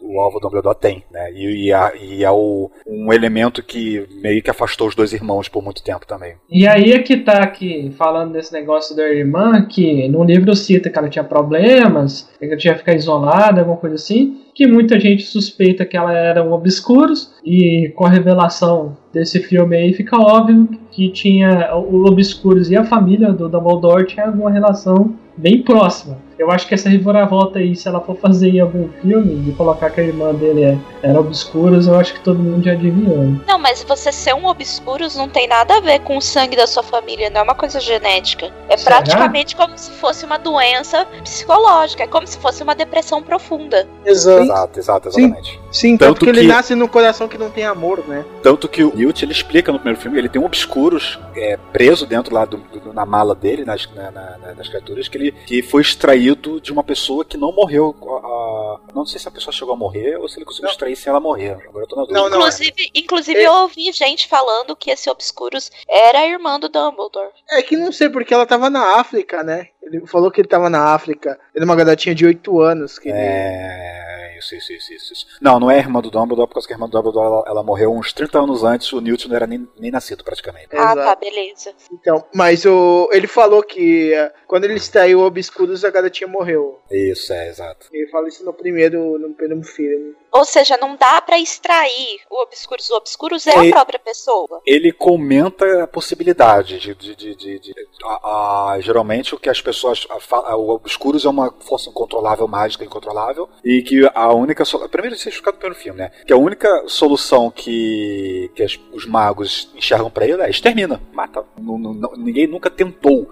o, o alvo Dumbledore tem, né, e, e, a, e é o, um elemento que meio que afastou os dois irmãos por muito tempo também. E aí é que tá aqui, falando desse negócio da irmã, que no livro cita que ela tinha problema problemas, que ela tinha que ficar isolada, alguma coisa assim, que muita gente suspeita que ela eram obscuros, e com a revelação desse filme aí fica óbvio que tinha o Obscuros e a família do Dumbledore tinha alguma relação bem próxima. Eu acho que essa reviravolta aí, se ela for fazer em algum filme, de colocar que a irmã dele é, era obscuros, eu acho que todo mundo já adivinhou. Não, mas você ser um obscuros não tem nada a ver com o sangue da sua família, não é uma coisa genética. É Será? praticamente como se fosse uma doença psicológica, é como se fosse uma depressão profunda. Exato. Exato, exato, exatamente. Sim, tanto, Tanto que, ele que- nasce num coração que não tem amor, né? Tanto que o Newt, ele explica no primeiro filme, ele tem um obscuros é, preso dentro lá do, do- na mala dele, nas, na- na- na- nas criaturas, que ele que foi extraído de uma pessoa que não morreu. a- a- não sei se a pessoa chegou a morrer ou se ele conseguiu Não. extrair sem ela morrer. Agora eu tô na dúvida. Não, não. inclusive, inclusive É. eu ouvi gente falando que esse obscuros era a irmã do Dumbledore. É que não sei porque ela tava na África, né? Ele falou que ele tava na África. Ele é uma garotinha de 8 anos. Que ele- É, isso, isso, isso, isso, isso. Não, não é a irmã do Dumbledore, porque a irmã do Dumbledore ela, ela morreu uns 30 anos antes, o Newt não era nem, nem nascido praticamente. Ah, Exato. tá, beleza. Então, mas o, ele falou que eh, quando ele extraiu o Obscurus, a garotinha morreu. Isso, é, exato. Ele fala isso no primeiro, no primeiro filme. Ou seja, não dá pra extrair o obscuros. O obscuros é, É. a própria pessoa. Ele comenta a possibilidade de. de, de, de- de- a- a- geralmente o que as pessoas. a o Obscuros é uma força incontrolável, mágica incontrolável, e que a única. Primeiro, isso é explicado primeiro filme, né? Que a única solução que, que as- os magos enxergam pra ele é extermina, mata. Não- não- não- ninguém nunca tentou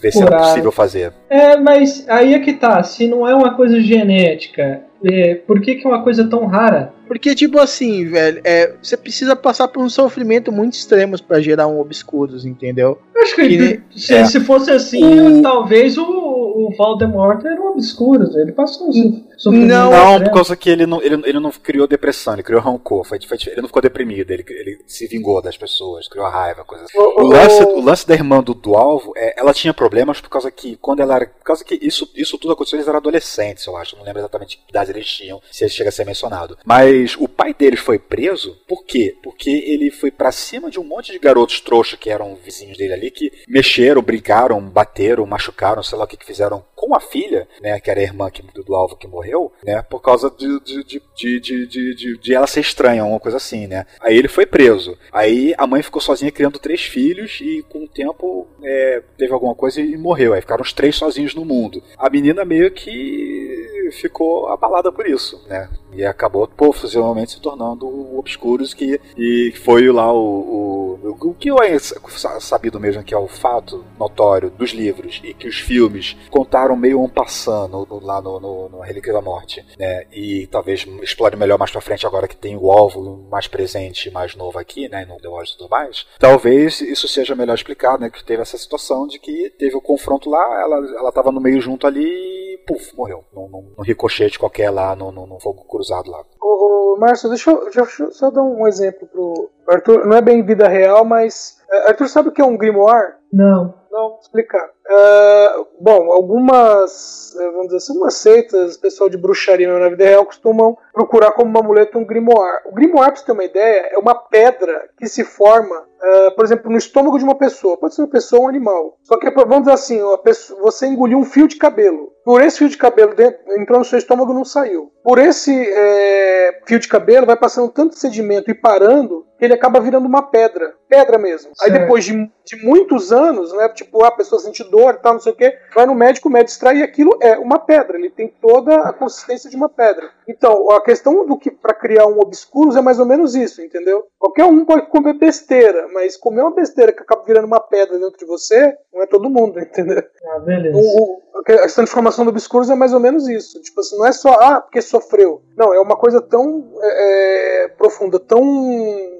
ver se era possível fazer. É, mas aí é que tá. Se não é uma coisa genética, é, por que, que é uma coisa tão rara? Porque, tipo assim, velho, é, você precisa passar por um sofrimento muito extremo pra gerar um Obscurus, entendeu? Eu acho que, Que se, é. se fosse assim, O- talvez o, o Voldemort era um obscuro. Ele passou um so- sofrimento Não, Não, extremo. por causa que ele não, ele, ele não criou depressão, ele criou rancor. Foi, foi- ele não ficou deprimido, ele, ele se vingou das pessoas, criou raiva, coisa assim. O- O lance, o lance da irmã do, do alvo, é, ela tinha problemas por causa que, quando ela era. Por causa que isso, isso tudo aconteceu, eles eram adolescentes, eu acho. Não lembro exatamente que idade eles tinham, se chega a ser mencionado. Mas o pai deles foi preso, por quê? Porque ele foi pra cima de um monte de garotos trouxa que eram vizinhos dele ali, que mexeram, brincaram, bateram, machucaram, sei lá o que, que fizeram com a filha, né? Que era a irmã que, do, do alvo que morreu, né? Por causa de, de, de, de, de, de, de- de ela ser estranha, uma coisa assim, né? Aí ele foi preso. Aí a mãe ficou sozinha criando três filhos e com o tempo é, teve alguma coisa e morreu. Aí ficaram os três sozinhos no mundo. A menina meio que ficou abalada por isso, né? E acabou, possivelmente, se tornando o Obscuros, que e foi lá o, o, o que é sa- sabido mesmo que é o fato notório dos livros e que os filmes contaram meio um passando lá no, no, no Relíquia da Morte, né? E talvez explore melhor mais pra frente agora que tem o alvo mais presente, mais novo aqui, né? No The Wars e tudo mais. Talvez isso seja melhor explicado, né? Que teve essa situação de que teve o confronto lá, ela, ela tava no meio junto ali e puf, morreu. Num, num, num ricochete qualquer lá, no, no, no fogo cruzado lá. Ô, ô, Márcio, deixa eu, deixa eu só dar um exemplo pro Arthur. Não é bem vida real, mas. é, Arthur sabe o que é um grimoire? Não. Não, vou explicar. É, bom, algumas, é, vamos dizer assim, umas seitas, pessoal de bruxaria na vida real costumam procurar como uma muleta um grimoire. O grimoire, pra você ter uma ideia, é uma pedra que se forma, é, por exemplo, no estômago de uma pessoa. Pode ser uma pessoa ou um animal. Só que, vamos dizer assim, pessoa- você engoliu um fio de cabelo. Por esse fio de cabelo dentro, entrou no seu estômago e não saiu. Por esse é, fio de cabelo vai passando tanto sedimento e parando que ele acaba virando uma pedra. Pedra mesmo. Aí Certo. depois de, de muitos anos, né? Tipo, a pessoa sente dor tal, não sei o quê, vai no médico, o médico extrai e aquilo é uma pedra. Ele tem toda a consistência de uma pedra. Então, a questão do que para criar um obscuros é mais ou menos isso, entendeu? Qualquer um pode comer besteira, mas comer uma besteira que acaba virando uma pedra dentro de você, não é todo mundo, entendeu? Ah, beleza. O, o- a transformação do obscuros é mais ou menos isso. Tipo assim, não é só, ah, porque sofreu. Não, é uma coisa tão é, é, profunda, tão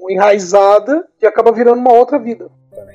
enraizada, que acaba virando uma outra vida.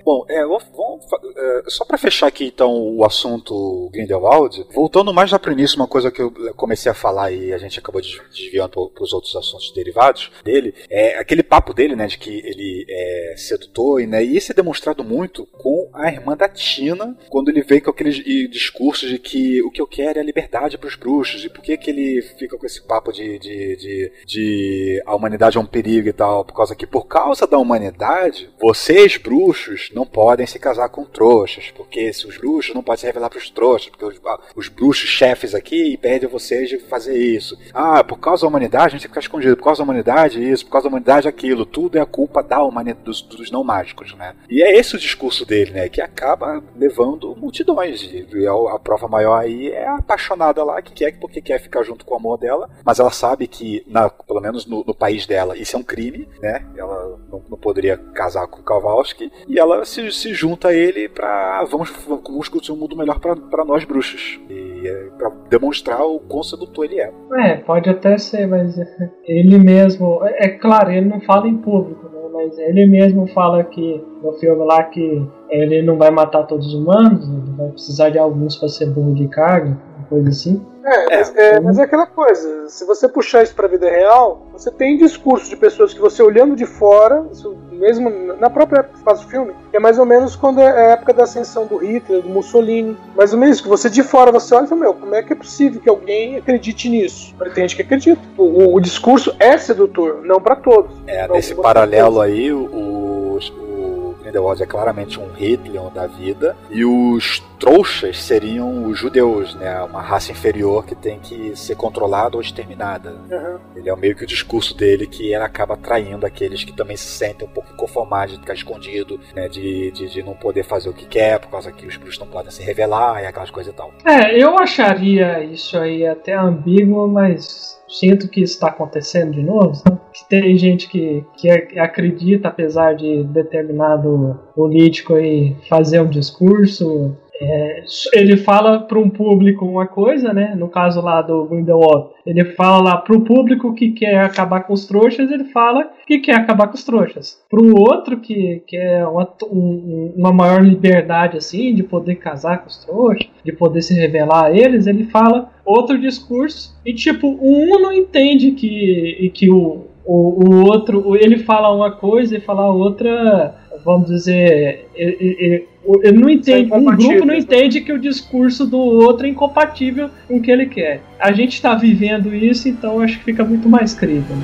Bom, é, é, só para fechar aqui então o assunto Grindelwald, voltando mais lá pro início, uma coisa que eu comecei a falar e a gente acabou des- desviando para os outros assuntos derivados dele, é aquele papo dele, né, de que ele é sedutor, e, né, e isso é demonstrado muito com a irmã da Tina, quando ele vem com aqueles e, discursos de que o que eu quero é a liberdade para os bruxos, e por que que ele fica com esse papo de, de, de, de a humanidade é um perigo e tal, por causa que por causa da humanidade, vocês bruxos bruxos não podem se casar com trouxas, porque se os bruxos não podem se revelar para os trouxas, porque os, os bruxos chefes aqui impedem vocês de fazer isso. Ah, por causa da humanidade a gente tem que ficar escondido, por causa da humanidade isso, por causa da humanidade aquilo, tudo é a culpa da humanidade, dos, dos não mágicos, né? E é esse o discurso dele, né, que acaba levando multidões, e a, a prova maior aí é a apaixonada lá, que quer porque quer ficar junto com o amor dela, mas ela sabe que, na, pelo menos no, no país dela, isso é um crime, né? Ela não, não poderia casar com Kowalski, e ela se, se junta a ele para vamos, vamos construir um mundo melhor para nós bruxos. E é para demonstrar o quão sedutor ele é. É, pode até ser, mas ele mesmo. É, é claro, ele não fala em público, né? Mas ele mesmo fala que no filme lá que ele não vai matar todos os humanos, ele vai precisar de alguns para ser burro de carga, coisa assim. É, mas é, mas é aquela coisa, se você puxar isso pra vida real, você tem discursos de pessoas que você olhando de fora, isso mesmo na própria época que faz o filme, é mais ou menos quando é a época da ascensão do Hitler, do Mussolini, mais ou menos que você de fora você olha e fala, meu, como é que é possível que alguém acredite nisso? Gente que acredita. O, o discurso é sedutor, não para todos. É, nesse paralelo aí, o, o, o Grindelwald é claramente um Hitler da vida, e os trouxas seriam os judeus, né? Uma raça inferior que tem que ser controlada ou exterminada. Uhum. Ele é meio que o discurso dele que ele acaba atraindo aqueles que também se sentem um pouco inconformados de ficar escondido, né? De, de, de não poder fazer o que quer, por causa que os bruxos não podem se revelar e aquelas coisas e tal. É, eu acharia isso aí até ambíguo, mas sinto que isso está acontecendo de novo. Sabe? Que tem gente que, que acredita, apesar de determinado político aí fazer um discurso é, ele fala para um público uma coisa, né? No caso lá do Grindelwald, ele fala lá para o público que quer acabar com os trouxas, ele fala que quer acabar com os trouxas. Para o outro que quer uma, um, uma maior liberdade assim, de poder casar com os trouxas, de poder se revelar a eles, ele fala outro discurso e tipo um não entende que e que o, o, o outro ele fala uma coisa e fala outra vamos dizer, ele, ele não entende, um grupo não entende que o discurso do outro é incompatível com o que ele quer. A gente está vivendo isso, então acho que fica muito mais crível.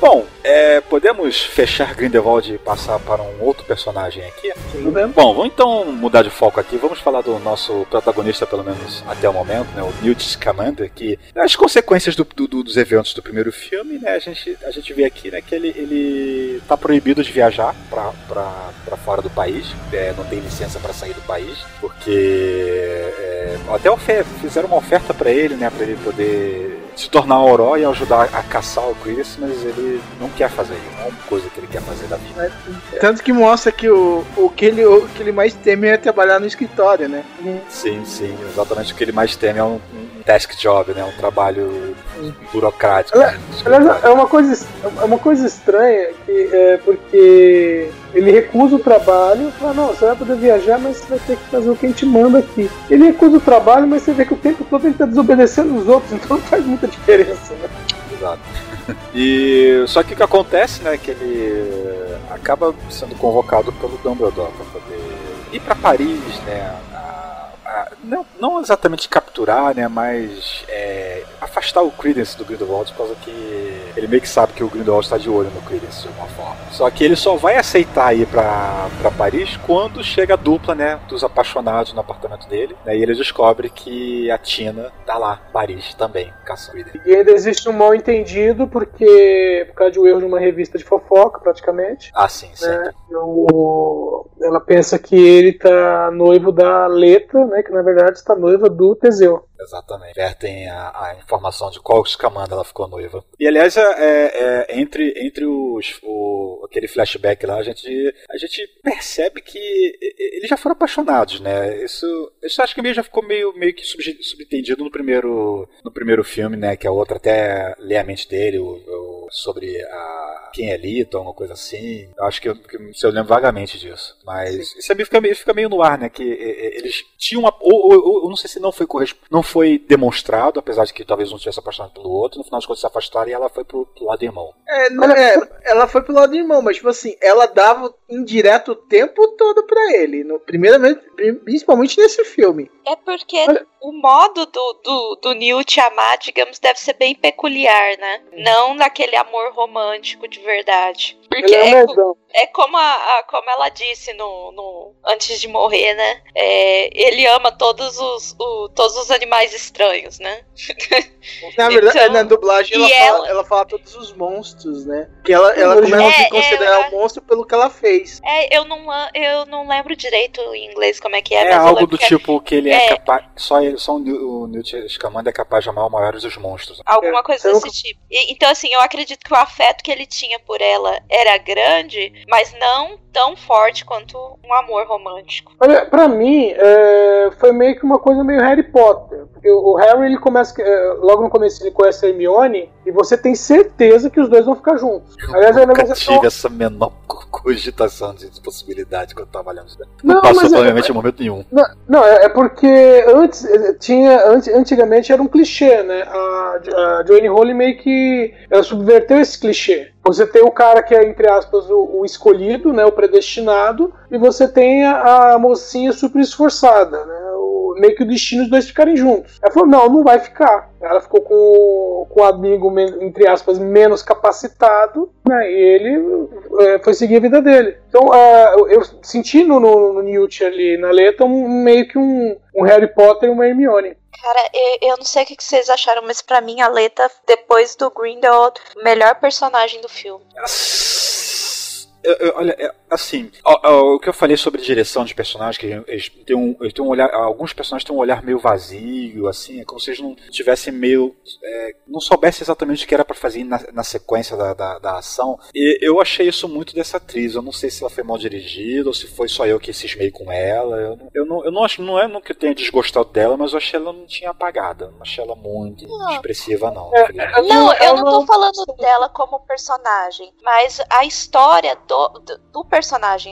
Bom, é, podemos fechar Grindelwald e passar para um outro personagem aqui? Bem. Bom, vamos então mudar de foco aqui. Vamos falar do nosso protagonista, pelo menos até o momento, né, o Newt Scamander, que as consequências do, do, dos eventos do primeiro filme, né, a gente, a gente vê aqui né, que ele, ele tá proibido de viajar para fora do país, é, não tem licença para sair do país, porque é, até fizeram uma oferta para ele, né, para ele poder se tornar um Oró e ajudar a caçar o Chris, mas ele não quer fazer isso, não é uma coisa que ele quer fazer da vida. Tanto que mostra que o, o, que, ele, o que ele mais teme é trabalhar no escritório, né? Sim, sim, exatamente o que ele mais teme é um, um desk job, né? Um trabalho burocrático. né? é uma coisa, é uma coisa estranha que é porque ele recusa o trabalho, fala, não, você vai poder viajar, mas você vai ter que fazer o que a gente manda aqui. Ele recusa o trabalho, mas você vê que o tempo todo ele está desobedecendo os outros, então não faz muita diferença, né? Exato. E só que o que acontece, né, que ele acaba sendo convocado pelo Dumbledore para poder ir para Paris, né, não, não exatamente capturar, né, mas é, afastar o Credence do Grindelwald por causa que ele meio que sabe que o Grindelwald está de olho no Credence de alguma forma. Só que ele só vai aceitar ir para Paris quando chega a dupla, né, dos apaixonados no apartamento dele, né, e ele descobre que a Tina tá lá, Paris também, caçando. E ainda existe um mal entendido porque por causa de um erro de uma revista de fofoca, praticamente. Ah, sim, sim. Né, ela pensa que ele tá noivo da Leta, né, que na verdade está noiva do Teseu. Exatamente. Vertem a, a, informação de qual escamanda ela ficou noiva. E aliás, é, é, é, entre, entre os, o, aquele flashback lá, a gente, a gente percebe que eles já foram apaixonados, né? Isso, isso acho que meio já ficou meio, meio que subentendido no primeiro, no primeiro filme, né? Que a outra até lê a mente dele, o, o sobre a, quem é Lito, alguma coisa assim. Eu acho que eu, que eu lembro vagamente disso. Mas Sim. isso é fica meio, fica meio no ar, né? Que eles tinham uma. Ou, ou, ou não sei se não foi não foi demonstrado, apesar de que talvez um tivesse apaixonado pelo outro, no final de contas se afastaram e ela foi pro, pro lado irmão. É, não, é, ela foi pro lado irmão, mas tipo assim, ela dava indireto o tempo todo pra ele. No, primeiramente, principalmente nesse filme. É porque Olha. o modo do, do, do Newt amar, digamos, deve ser bem peculiar, né? Não naquele amor romântico de verdade. Porque é é, é como, a, a- como ela disse no, no- antes de morrer, né? É, ele ama todos os, o- todos os animais estranhos, né? Na verdade, Então, na dublagem ela fala, ela- ela fala todos os monstros, né? Que ela, ela começa a É, se considerar é, um monstro pelo que ela fez. É, eu não, a- eu não lembro direito em inglês como é que é, É, algo do que é tipo que ele é, é- capaz. Só, ele, só o, Newt- Scamander é capaz de amar o maior dos monstros. Alguma É, coisa desse nunca- tipo. E- então, assim, eu acredito que o afeto que ele tinha por ela era grande, mas não tão forte quanto um amor romântico. Olha, pra mim, é, foi meio que uma coisa meio Harry Potter. O Harry, ele começa, é, logo no começo, ele conhece a Hermione, e você tem certeza que os dois vão ficar juntos. Aliás, é Eu uma nunca tive essa menor co- cogitação de possibilidade quando eu tava olhando. Não, Não, passou é- provavelmente em momento nenhum. Não, não, é, é porque antes eh, tinha. Antigamente era um clichê, né? A, a Joanne Rowling meio que ela subverteu esse clichê. Você tem o cara que é, entre aspas, o, o escolhido, né? O predestinado, e você tem a, a mocinha super esforçada, né? Meio que o destino dos dois ficarem juntos. Ela falou, não, não vai ficar. Ela ficou com, com o amigo, entre aspas, menos capacitado, né? E ele eh, foi seguir a vida dele. Então, ah, eu- eu senti no, no, no Newt ali na letra um, meio que um, um Harry Potter e uma Hermione. Cara, eu, eu não sei o que vocês acharam, mas pra mim a Leta, depois do Grindelwald, o melhor personagem do filme. Eu- eu- olha, é, assim, ó, ó, o que eu falei sobre direção de personagens, que eles têm um, eles têm um olhar, alguns personagens têm um olhar meio vazio, assim, é como se eles não tivessem meio, é, não soubessem exatamente o que era pra fazer na, na sequência da, da, da ação. E eu achei isso muito dessa atriz. Eu não sei se ela foi mal dirigida ou se foi só eu que cismei com ela. Eu não, eu não, eu não acho, não é no que eu tenha desgostado dela, mas eu achei ela não tinha apagada. Não achei ela muito Não. expressiva, não. É. Não, eu não tô falando dela como personagem, mas a história do, do, do personagem,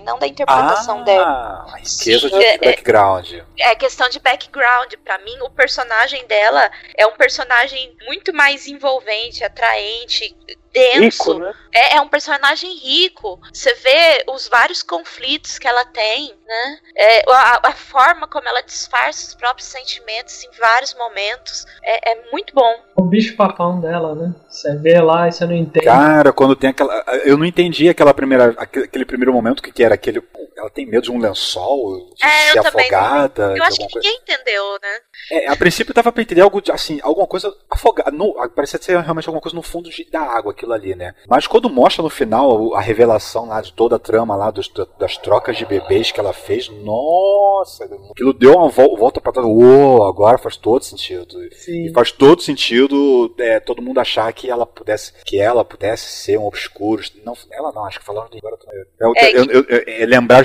não da interpretação dela. Ah, a riqueza Sim, de é- é- background. É questão de background. Pra mim, o personagem dela é um personagem muito mais envolvente, atraente, denso. Rico, né? É, é um personagem rico. Você vê os vários conflitos que ela tem, né? É, a, a forma como ela disfarça os próprios sentimentos em vários momentos. É, é muito bom. O bicho papão dela, né? Você vê lá e você não entende. Cara, quando tem aquela. Eu não entendi aquela primeira, aque- aquele primeiro momento que, que era aquele. Ela tem medo de um lençol, de É, eu ser também não- afogada. de Eu acho que alguma coisa. ninguém entendeu, né? É, a princípio dava pra entender algo assim, alguma coisa afogada. No, parecia ser realmente alguma coisa no fundo de- da água, aquilo ali, né? Mas quando mostra no final a revelação lá de toda a trama lá dos- das trocas de bebês que ela fez, nossa, aquilo deu uma vol- volta pra trás. Uou, agora faz todo sentido. E Sim. faz todo sentido é, todo mundo achar que ela pudesse que ela pudesse ser um obscuro. Não, ela não, acho que falaram de agora. eu tô- Eu, É eu- eu- eu-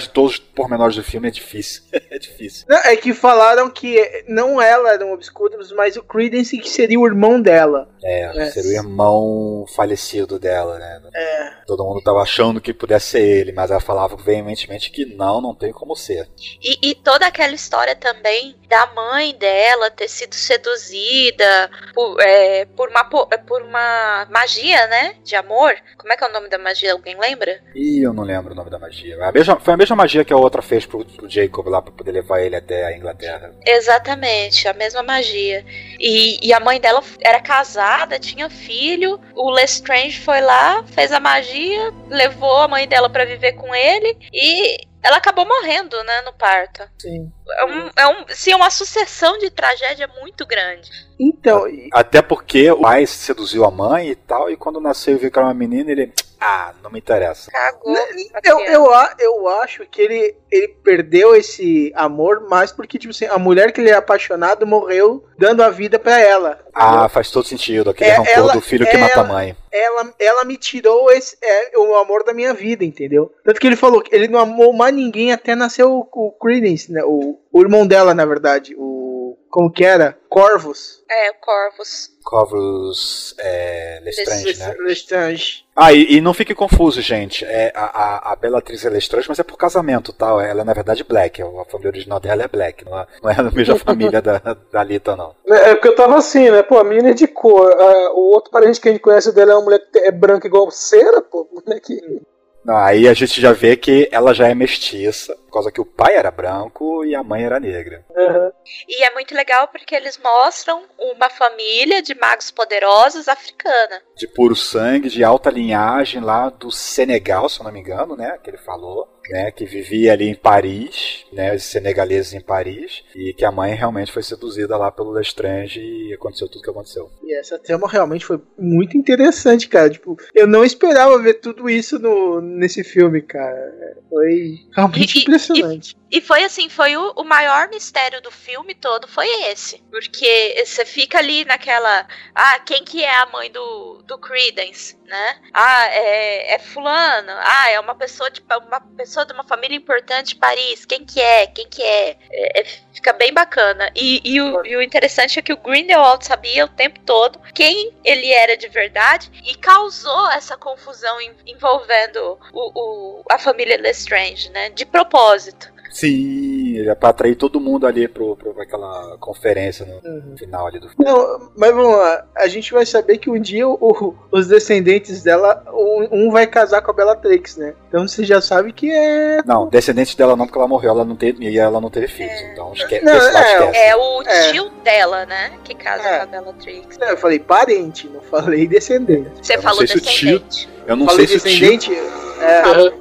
lembrar de todos os pormenores do filme é difícil. é difícil. Não, é que falaram que não ela era um obscuros, mas o Credence que seria o irmão dela. É, É. ser o irmão falecido dela, né? É. Todo mundo tava achando que pudesse ser ele, mas ela falava veementemente que não, não tem como ser. E, e toda aquela história também da mãe dela ter sido seduzida por, é, por, uma, po- por uma magia, né? De amor. Como é que é o nome da magia? Alguém lembra? Ih, eu não lembro o nome da magia. A mesma- foi a mesma magia que a outra fez pro, pro Jacob lá pra poder levar ele até a Inglaterra. Exatamente, a mesma magia. E, e a mãe dela era casada, tinha filho. O Lestrange foi lá, fez a magia, levou a mãe dela pra viver com ele e ela acabou morrendo, né, no parto. Sim. É, um, é um, sim, uma sucessão de tragédia muito grande. Então, Até porque o pai seduziu a mãe e tal, e quando nasceu e viu que era uma menina, ele. Ah, não me interessa. Cagou. a eu, criança. eu, a- eu acho que ele, ele perdeu esse amor mais porque, tipo assim, a mulher que ele é apaixonado morreu dando a vida pra ela. Ah, faz todo sentido. Aquele É, rancor ela- do filho que é mata a ela- mãe. ela, ela me tirou esse, é, o amor da minha vida, entendeu? Tanto que ele falou que ele não amou mais ninguém até nascer o, o Credence, né? O, o irmão dela, na verdade. O. Como que era? Corvus. É, o Corvus. Corvus é, Lestrange, né? Lestrange. Ah, e, e não fique confuso, gente. É, a, a, a Bellatrix é Lestrange, mas é por casamento, tal. Ela é, na verdade, Black. A família original dela é Black. Não é, não é a mesma família da, da Lita, não. É porque eu tava assim, né? Pô, a menina é de cor. ah, o outro parente que a gente conhece dela é uma mulher que é branca igual cera, pô. Como é que. Não, aí a gente já vê que ela já é mestiça. Por causa que o pai era branco e a mãe era negra. Aham. E é muito legal porque eles mostram uma família de magos poderosos africana. De puro sangue, de alta linhagem lá do Senegal, se eu não me engano, né? Que ele falou. Né, que vivia ali em Paris, né, os senegaleses em Paris, e que a mãe realmente foi seduzida lá pelo Lestrange e aconteceu tudo que aconteceu. E essa trama realmente foi muito interessante, cara. Tipo, eu não esperava ver tudo isso no, nesse filme, cara. Foi realmente E- e- impressionante. E foi assim, foi o, o maior mistério do filme todo, foi esse. Porque você fica ali naquela. Ah, quem que é a mãe do, do Credence, né? Ah, é, é fulano. Ah, é uma pessoa de uma pessoa de uma família importante de Paris. Quem que é? Quem que é? É, é, fica bem bacana. E, e o, e o interessante é que o Grindelwald sabia o tempo todo quem ele era de verdade e causou essa confusão en- envolvendo o, o- a família Lestrange, né? De propósito. Sim, é pra atrair todo mundo ali pro, pro, pra aquela conferência no Uhum. final ali do filme. Não, mas vamos lá. A gente vai saber que um dia o- os descendentes dela, um, um vai casar com a Bellatrix, né? Então você já sabe que é. Não, descendente dela não, porque ela morreu, ela não teve, e ela não teve filhos. Então esquece, Não, é, esquece. É o É. tio dela, né? Que casa É. com a Bellatrix. Eu falei parente, não falei descendente. Você Eu não falou sei se o tio- descendente. Eu não falei sei se o tio descendente. É, Aham.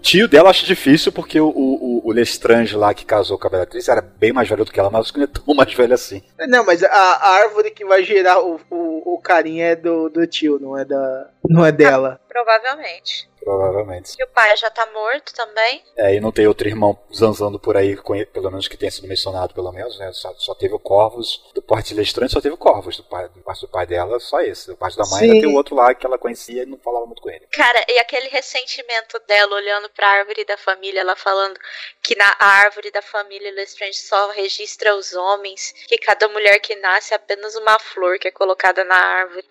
Tio dela acho difícil porque o, o, o Lestrange lá que casou com a Bellatrix era bem mais velho do que ela, mas não é tão mais velho assim. Não, mas a, a árvore que vai gerar o, o, o carinha é do, do tio, não é da. Não é dela. Provavelmente. Provavelmente. E o pai já tá morto também. É, e não tem outro irmão zanzando por aí, com ele, pelo menos que tenha sido mencionado, pelo menos, né? Só, só teve o Corvus do parte de Lestrange, só teve o Corvus do, pai, do parte do pai dela, só esse. Do parte da mãe Sim. ainda tem o outro lá que ela conhecia e não falava muito com ele. Cara, e aquele ressentimento dela olhando pra árvore da família, ela falando que na árvore da família Lestrange só registra os homens, que cada mulher que nasce é apenas uma flor que é colocada na árvore.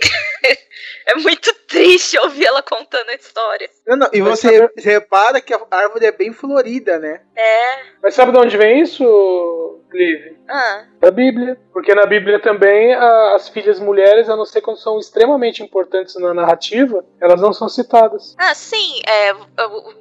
é muito triste ouvir ela contando a história. Não, não, e você re- repara que a árvore é bem florida, né? É. Mas sabe de onde vem isso, Liv? Ah, Da Bíblia. Porque na Bíblia também a- as filhas mulheres, a não ser quando são extremamente importantes na narrativa, elas não são citadas. ah sim, é,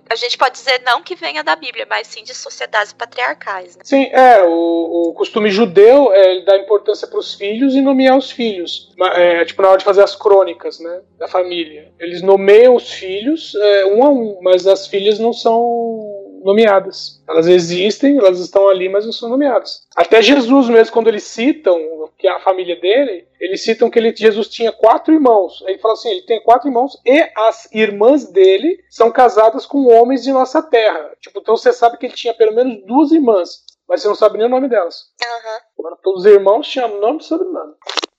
a gente pode dizer não que venha da Bíblia, mas sim de sociedades patriarcais, né? Sim, é, o, o costume judeu é dar importância para os filhos e nomear os filhos. É, tipo, na hora de fazer as crônicas, né, da família. Eles nomeiam os filhos é, um a um, mas as filhas não são nomeadas. Elas existem, elas estão ali, mas não são nomeadas. Até Jesus mesmo, quando eles citam que é a família dele, eles citam que ele, Jesus tinha quatro irmãos. Aí ele fala assim, ele tem quatro irmãos e as irmãs dele são casadas com homens de nossa terra. Tipo, então você sabe que ele tinha pelo menos duas irmãs, mas você não sabe nem o nome delas. Agora, todos os irmãos chamam nome e sobrenome.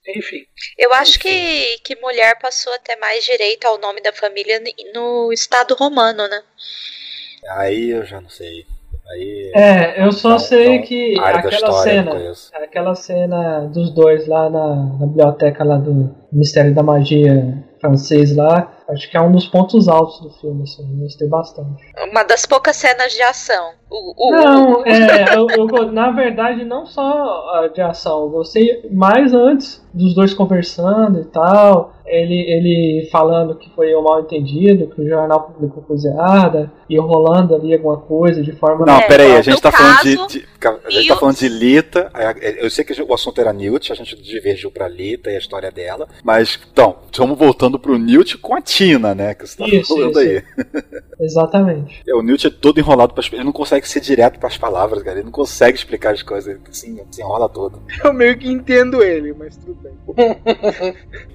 Enfim. Eu acho que, que mulher passou a ter mais direito ao nome da família no Estado romano, né? Aí eu já não sei. Aí. É, eu só sei que aquela história cena, aquela cena dos dois lá na, na biblioteca lá do Mistério da Magia francês lá, acho que é um dos pontos altos do filme, assim, eu gostei bastante. Uma das poucas cenas de ação. O, o- Não, é, eu, eu na verdade não só a de ação, eu gostei mais antes dos dois conversando e tal, ele, ele falando que foi um mal entendido, que o jornal publicou coisa errada, e rolando ali alguma coisa de forma... Não, É, peraí, a no gente tá falando de, caso, de- A gente tá falando de Lita. é, é, Eu sei que o assunto era Newt, a gente divergiu pra Lita e a história dela. Mas, então, estamos voltando pro Newt com a Tina, né? Que você tá Isso, falando isso. aí. Exatamente. É, o Newt é todo enrolado, pras, ele não consegue ser direto pras palavras, cara. Ele não consegue explicar as coisas, ele assim, se enrola todo. Eu meio que entendo ele, mas tudo bem.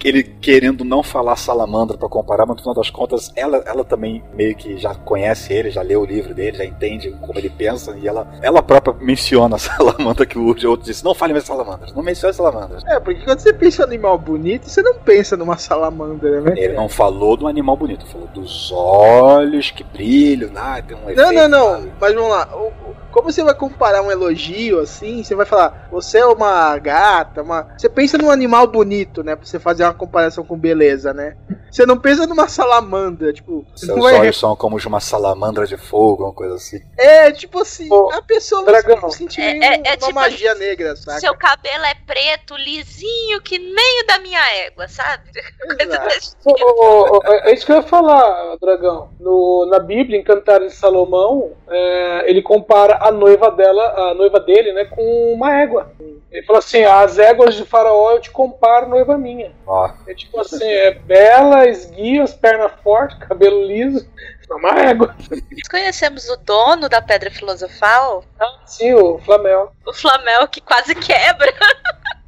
Ele querendo não falar salamandra pra comparar, mas no final das contas, ela, ela também meio que já conhece ele, já leu o livro dele, já entende como ele pensa, e ela, ela própria menciona a salamandra que o outro disse: Não fale mais salamandras, não mencione salamandras. É, porque quando você pensa em animal bonito, você não pensa numa salamandra, né? Ele não falou do animal bonito, falou dos olhos que brilham, ah, tem um Não, efeito não, não. lá. Mas vamos lá. O- o- como você vai comparar um elogio assim, você vai falar, você é uma gata, uma. Você pensa num animal bonito, né? Pra você fazer uma comparação com beleza, né? Você não pensa numa salamandra, tipo. Seus vai olhos são como de uma salamandra de fogo, uma coisa assim. É, tipo assim, a pessoa vai dragão. sentir É- é- é uma tipo magia negra, saca? Seu cabelo é preto, lisinho, que nem o da minha égua, sabe? Coisa desse tipo. ô, ô, é isso que eu ia falar, Dragão. No, na Bíblia, em Cantares de Salomão, é, ele compara a noiva dela, a noiva dele, né, com uma égua. Ele fala assim: as éguas de Faraó eu te comparo, noiva minha. Ó, É tipo assim, é bela, esguia, as pernas fortes, cabelo liso. É uma égua. Nós conhecemos o dono da Pedra Filosofal, Ah, sim, o Flamel. o Flamel, que quase quebra.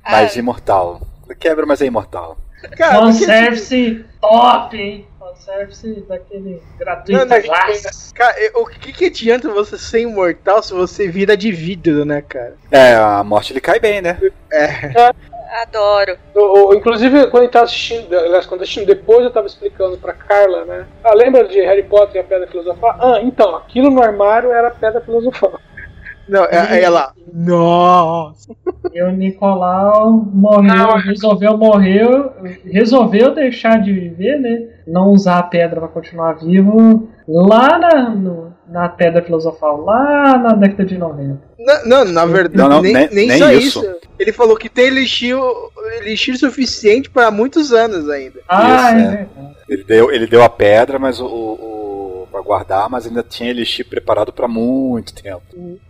mas imortal. Quebra, mas é imortal. Cara, Fanservice top, hein? Fanservice daquele gratuito Não, não, clássico. cara, o que, que adianta você ser imortal se você vira de vidro, né, cara? É, a morte lhe cai bem, né? Adoro. O- o- inclusive, quando a gente tava assistindo, aliás, quando assistindo depois, eu tava explicando pra Carla, né? Ah, lembra de Harry Potter e a Pedra Filosofal? Ah, então, aquilo no armário era a Pedra Filosofal. Não, é- aí ela. Nossa! E o Nicolau morreu, Não. resolveu morrer, resolveu deixar de viver, né? Não usar a pedra pra continuar vivo lá na, no- na Pedra Filosofal, lá na década de 90. Não, não, na verdade, Não, não, nem, nem- nem nem só isso. isso. Ele falou que tem elixir, elixir suficiente para muitos anos ainda. Ah, Isso, é é. Ele deu, ele deu a pedra, mas o, o, o para guardar, mas ainda tinha elixir preparado pra muito tempo.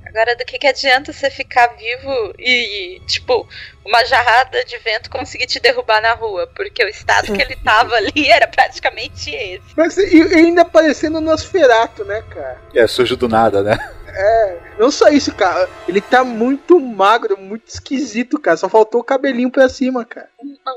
Agora, do que, que adianta você ficar vivo e, tipo, uma jarrada de vento conseguir te derrubar na rua? Porque o estado que ele tava ali era praticamente esse. Mas e, e ainda parecendo o Nosferato, né, cara? É, surge do nada, né? Não só isso, cara. Ele tá muito magro, muito esquisito, cara. Só faltou o cabelinho pra cima, cara.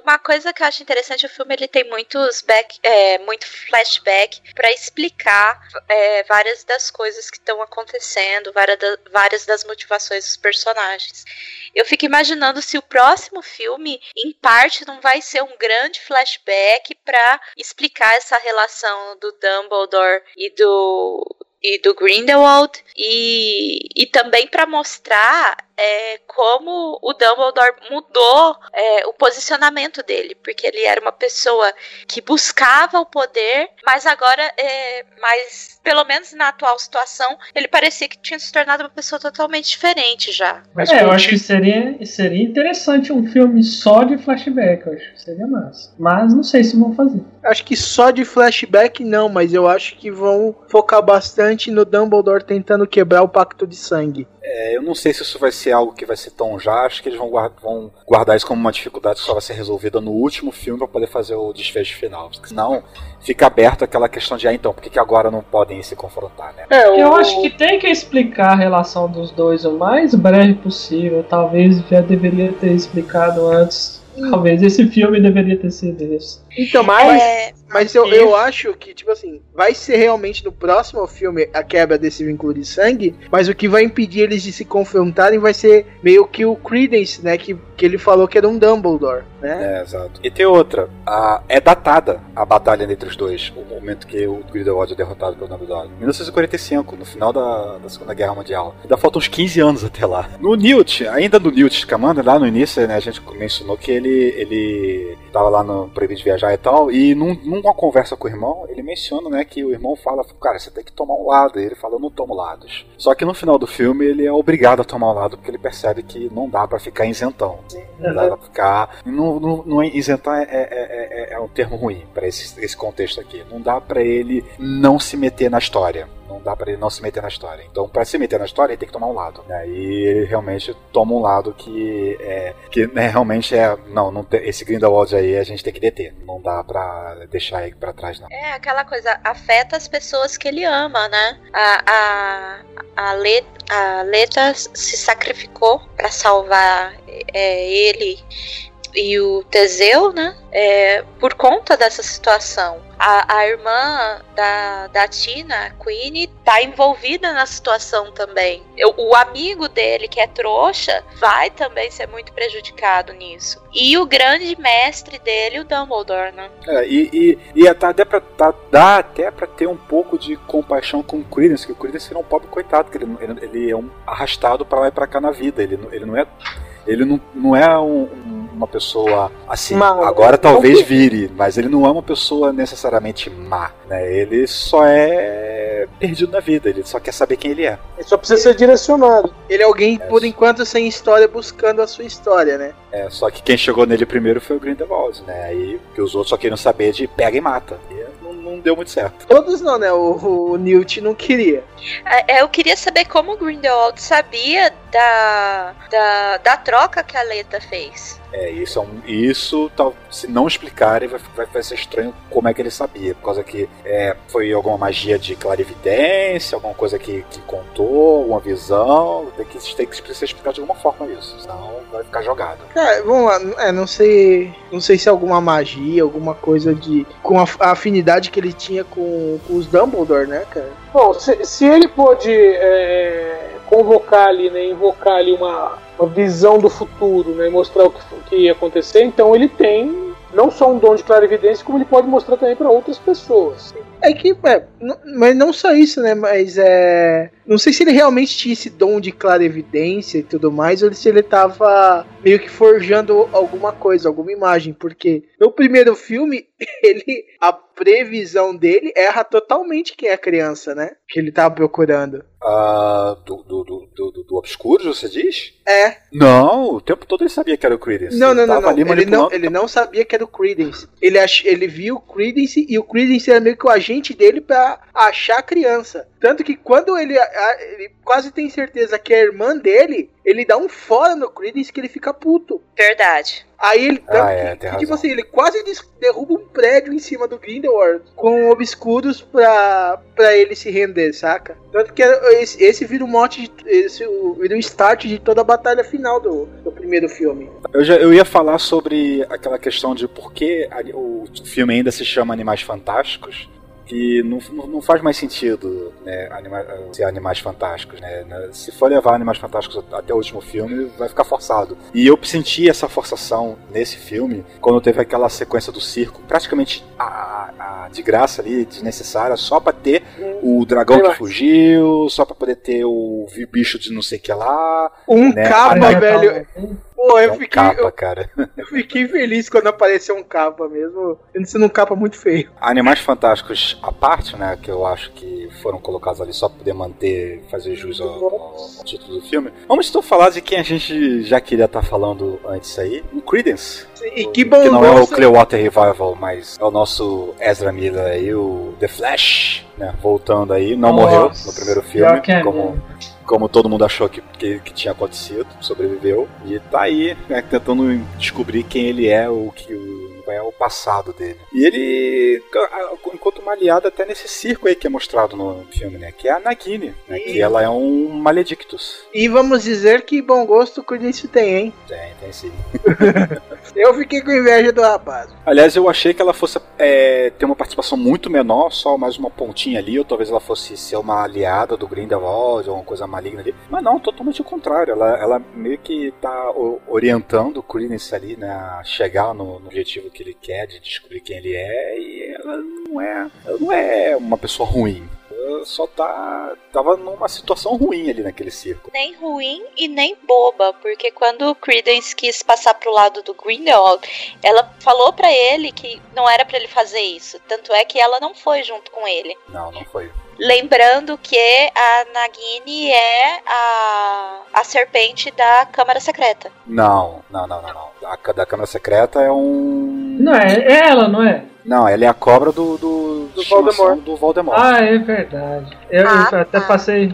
Uma coisa que eu acho interessante, o filme ele tem muitos back, é, muito flashback pra explicar é, várias das coisas que estão acontecendo, várias, várias das motivações dos personagens. Eu fico imaginando se o próximo filme, em parte, não vai ser um grande flashback pra explicar essa relação do Dumbledore e do e do Grindelwald e, e também pra mostrar é, como o Dumbledore mudou é, o posicionamento dele, porque ele era uma pessoa que buscava o poder, mas agora, é, mas pelo menos na atual situação, ele parecia que tinha se tornado uma pessoa totalmente diferente já. Mas é, eu acho que seria, seria interessante um filme só de flashback, eu acho que seria massa. Mas não sei se vão fazer. Acho que só de flashback não, mas eu acho que vão focar bastante no Dumbledore tentando quebrar o pacto de sangue. É, eu não sei se isso vai ser algo que vai ser tão já, acho que eles vão guardar, vão guardar isso como uma dificuldade que só vai ser resolvida no último filme para poder fazer o desfecho final. Porque senão fica aberto aquela questão de, ah, então, por que, que agora não podem se confrontar, né? É, o, Eu acho que tem que explicar a relação dos dois o mais breve possível. Talvez já deveria ter explicado antes. Talvez esse filme deveria ter sido esse. Então, mas, É, mas eu, eu acho que, tipo assim, vai ser realmente no próximo filme a quebra desse vínculo de sangue, mas o que vai impedir eles de se confrontarem vai ser meio que o Credence, né? Que, que ele falou que era um Dumbledore, né? É, exato. E tem outra, a- é datada a batalha entre os dois, o momento que o Grindelwald é derrotado pelo Dumbledore. 1945, no final da, da Segunda Guerra Mundial. Ainda faltam uns 15 anos até lá. No Newt, ainda no Newt Scamander, lá no início, né, a gente mencionou que ele, ele tava lá no Proibido de Viajar e tal, e num, numa conversa com o irmão, ele menciona, né, que o irmão fala, cara, você tem que tomar um lado, e ele fala, eu não tomo lados. Só que no final do filme, ele é obrigado a tomar um lado, porque ele percebe que não dá pra ficar isentão. Não dá pra ficar... Não, não, não é- isentar é, é, é, é um termo ruim pra esse, esse contexto aqui. Não dá pra ele não se meter na história. Não dá pra ele não se meter na história. Então, pra se meter na história, ele tem que tomar um lado. Né? E ele realmente toma um lado que é que né, realmente é não, não tem- esse Grindelwald aí a gente tem que deter. Não dá pra deixar ele pra trás não. é aquela coisa, afeta as pessoas que ele ama, né? A, a, a, Let, a Leta se sacrificou pra salvar é, ele e o Teseu, né? É, por conta dessa situação. A, a irmã da, da Tina, a Queenie, tá envolvida na situação também. Eu, o amigo dele, que é trouxa, vai também ser muito prejudicado nisso. E o grande mestre dele, o Dumbledore, né? É, e, e, e até, dá, pra, tá, dá até pra ter um pouco de compaixão com o Credence, que o Credence é um pobre coitado, que ele, ele, ele é um arrastado para lá e pra cá na vida. Ele, ele não é. Ele não, não é um, uma pessoa assim. Má. Agora talvez vire, mas ele não é uma pessoa necessariamente má. Né? Ele só é perdido na vida, ele só quer saber quem ele é. Ele só precisa ser direcionado. Ele é alguém, por enquanto, sem história, buscando a sua história, né? É, só que quem chegou nele primeiro foi o Grindelwald, né? Aí que os outros só queriam saber de pega e mata. E não, não deu muito certo. Todos não, né? O, o Newt não queria. É, Eu queria saber como o Grindelwald sabia da, da, da troca que a Leta fez. É, isso é um. Isso, tal, se não explicarem, vai, vai, vai ser estranho como é que ele sabia. Por causa que é, foi alguma magia de clarividência, alguma coisa que, que contou, alguma visão. Tem que, tem que ser explicado de alguma forma isso. Senão vai ficar jogado. Vamos lá, é, não sei. Não sei se é alguma magia, alguma coisa de. com a, a afinidade que ele tinha com, com os Dumbledore, né, cara? Bom, se, se ele pôde é, convocar ali, né, invocar ali uma, uma visão do futuro, né, mostrar o que, que ia acontecer, então ele tem não só um dom de clarividência, como ele pode mostrar também para outras pessoas. É que, é, mas não só isso, né? Mas é. Não sei se ele realmente tinha esse dom de clarevidência e tudo mais, ou se ele tava meio que forjando alguma coisa, alguma imagem. Porque no primeiro filme, ele. A previsão dele erra totalmente quem é a criança, né? Que ele tava procurando. Ah, do, do, do, do, Obscuros, você diz? É. Não, o tempo todo ele sabia que era o Credence. Não, Ele não, não, não. ali Ele não, ele não sabia que era o Credence. Ele, ach, ele viu o Credence e o Credence era meio que o agente dele pra achar a criança. Tanto que quando ele, ele quase tem certeza que é a irmã dele, ele dá um fora no Credence que ele fica puto. Verdade. Aí ele, Ah, tanto é, que- tipo assim, ele quase des- derruba um prédio em cima do Grindelwald com obscuros pra, pra ele se render, saca? Tanto que esse, esse vira o mote, de- esse vira o start de toda a batalha final do, do primeiro filme. Eu, já, eu ia falar sobre aquela questão de por que o filme ainda se chama Animais Fantásticos. Que não, não faz mais sentido né, anima, ser Animais Fantásticos. Né? Se for levar Animais Fantásticos até o último filme, vai ficar forçado. E eu senti essa forçação nesse filme quando teve aquela sequência do circo, praticamente a, a- de graça ali, desnecessária, só pra ter o dragão que fugiu, só pra poder ter o bicho de não sei o que lá. Um Né? velho. Pô, É eu um fiquei, capa, cara. eu fiquei feliz quando apareceu um capa mesmo. Sendo um capa muito feio. Animais Fantásticos à parte, né, que eu acho que foram colocados ali só pra poder manter, fazer jus ao, ao título do filme. Vamos então falar de quem a gente já queria estar falando antes aí, o Credence. E que bom Que não é o. Clearwater Revival, mas é o nosso Ezra Miller aí, o The Flash, né, voltando aí. Não Nossa, morreu no primeiro filme, pior que é como, todo mundo achou que, que, que tinha acontecido, sobreviveu. E tá aí, né, tentando descobrir quem ele é, o que o é o passado dele. E ele encontra uma aliada até nesse circo aí que é mostrado no filme, né? Que é a Nagini, né? Que ela é um Maledictus. E vamos dizer que bom gosto o Credence tem, hein? Tem, tem sim. Eu fiquei com inveja do rapaz. Aliás, eu achei que ela fosse é, ter uma participação muito menor, só mais uma pontinha ali, ou talvez ela fosse ser uma aliada do Grindelwald, ou uma coisa maligna ali. Mas não, totalmente o contrário. Ela, ela meio que tá orientando o Credence ali, né, a chegar no, no objetivo que ele quer, de descobrir quem ele é, e ela não é, ela não é uma pessoa ruim. Ela só tá. tava numa situação ruim ali naquele circo. Nem ruim e nem boba, porque quando o Credence quis passar pro lado do Grindelwald, ela falou pra ele que não era pra ele fazer isso. Tanto é que ela não foi junto com ele. Não, não foi. Lembrando que a Nagini é a, a serpente da Câmara Secreta. Não, não, não, não, não. A da Câmara Secreta é um. Não, é, é ela, não é? Não, ela é a cobra do. do, Do Voldemort. Do Voldemort. Ah, é verdade. Eu, eu Ah, até tá. passei.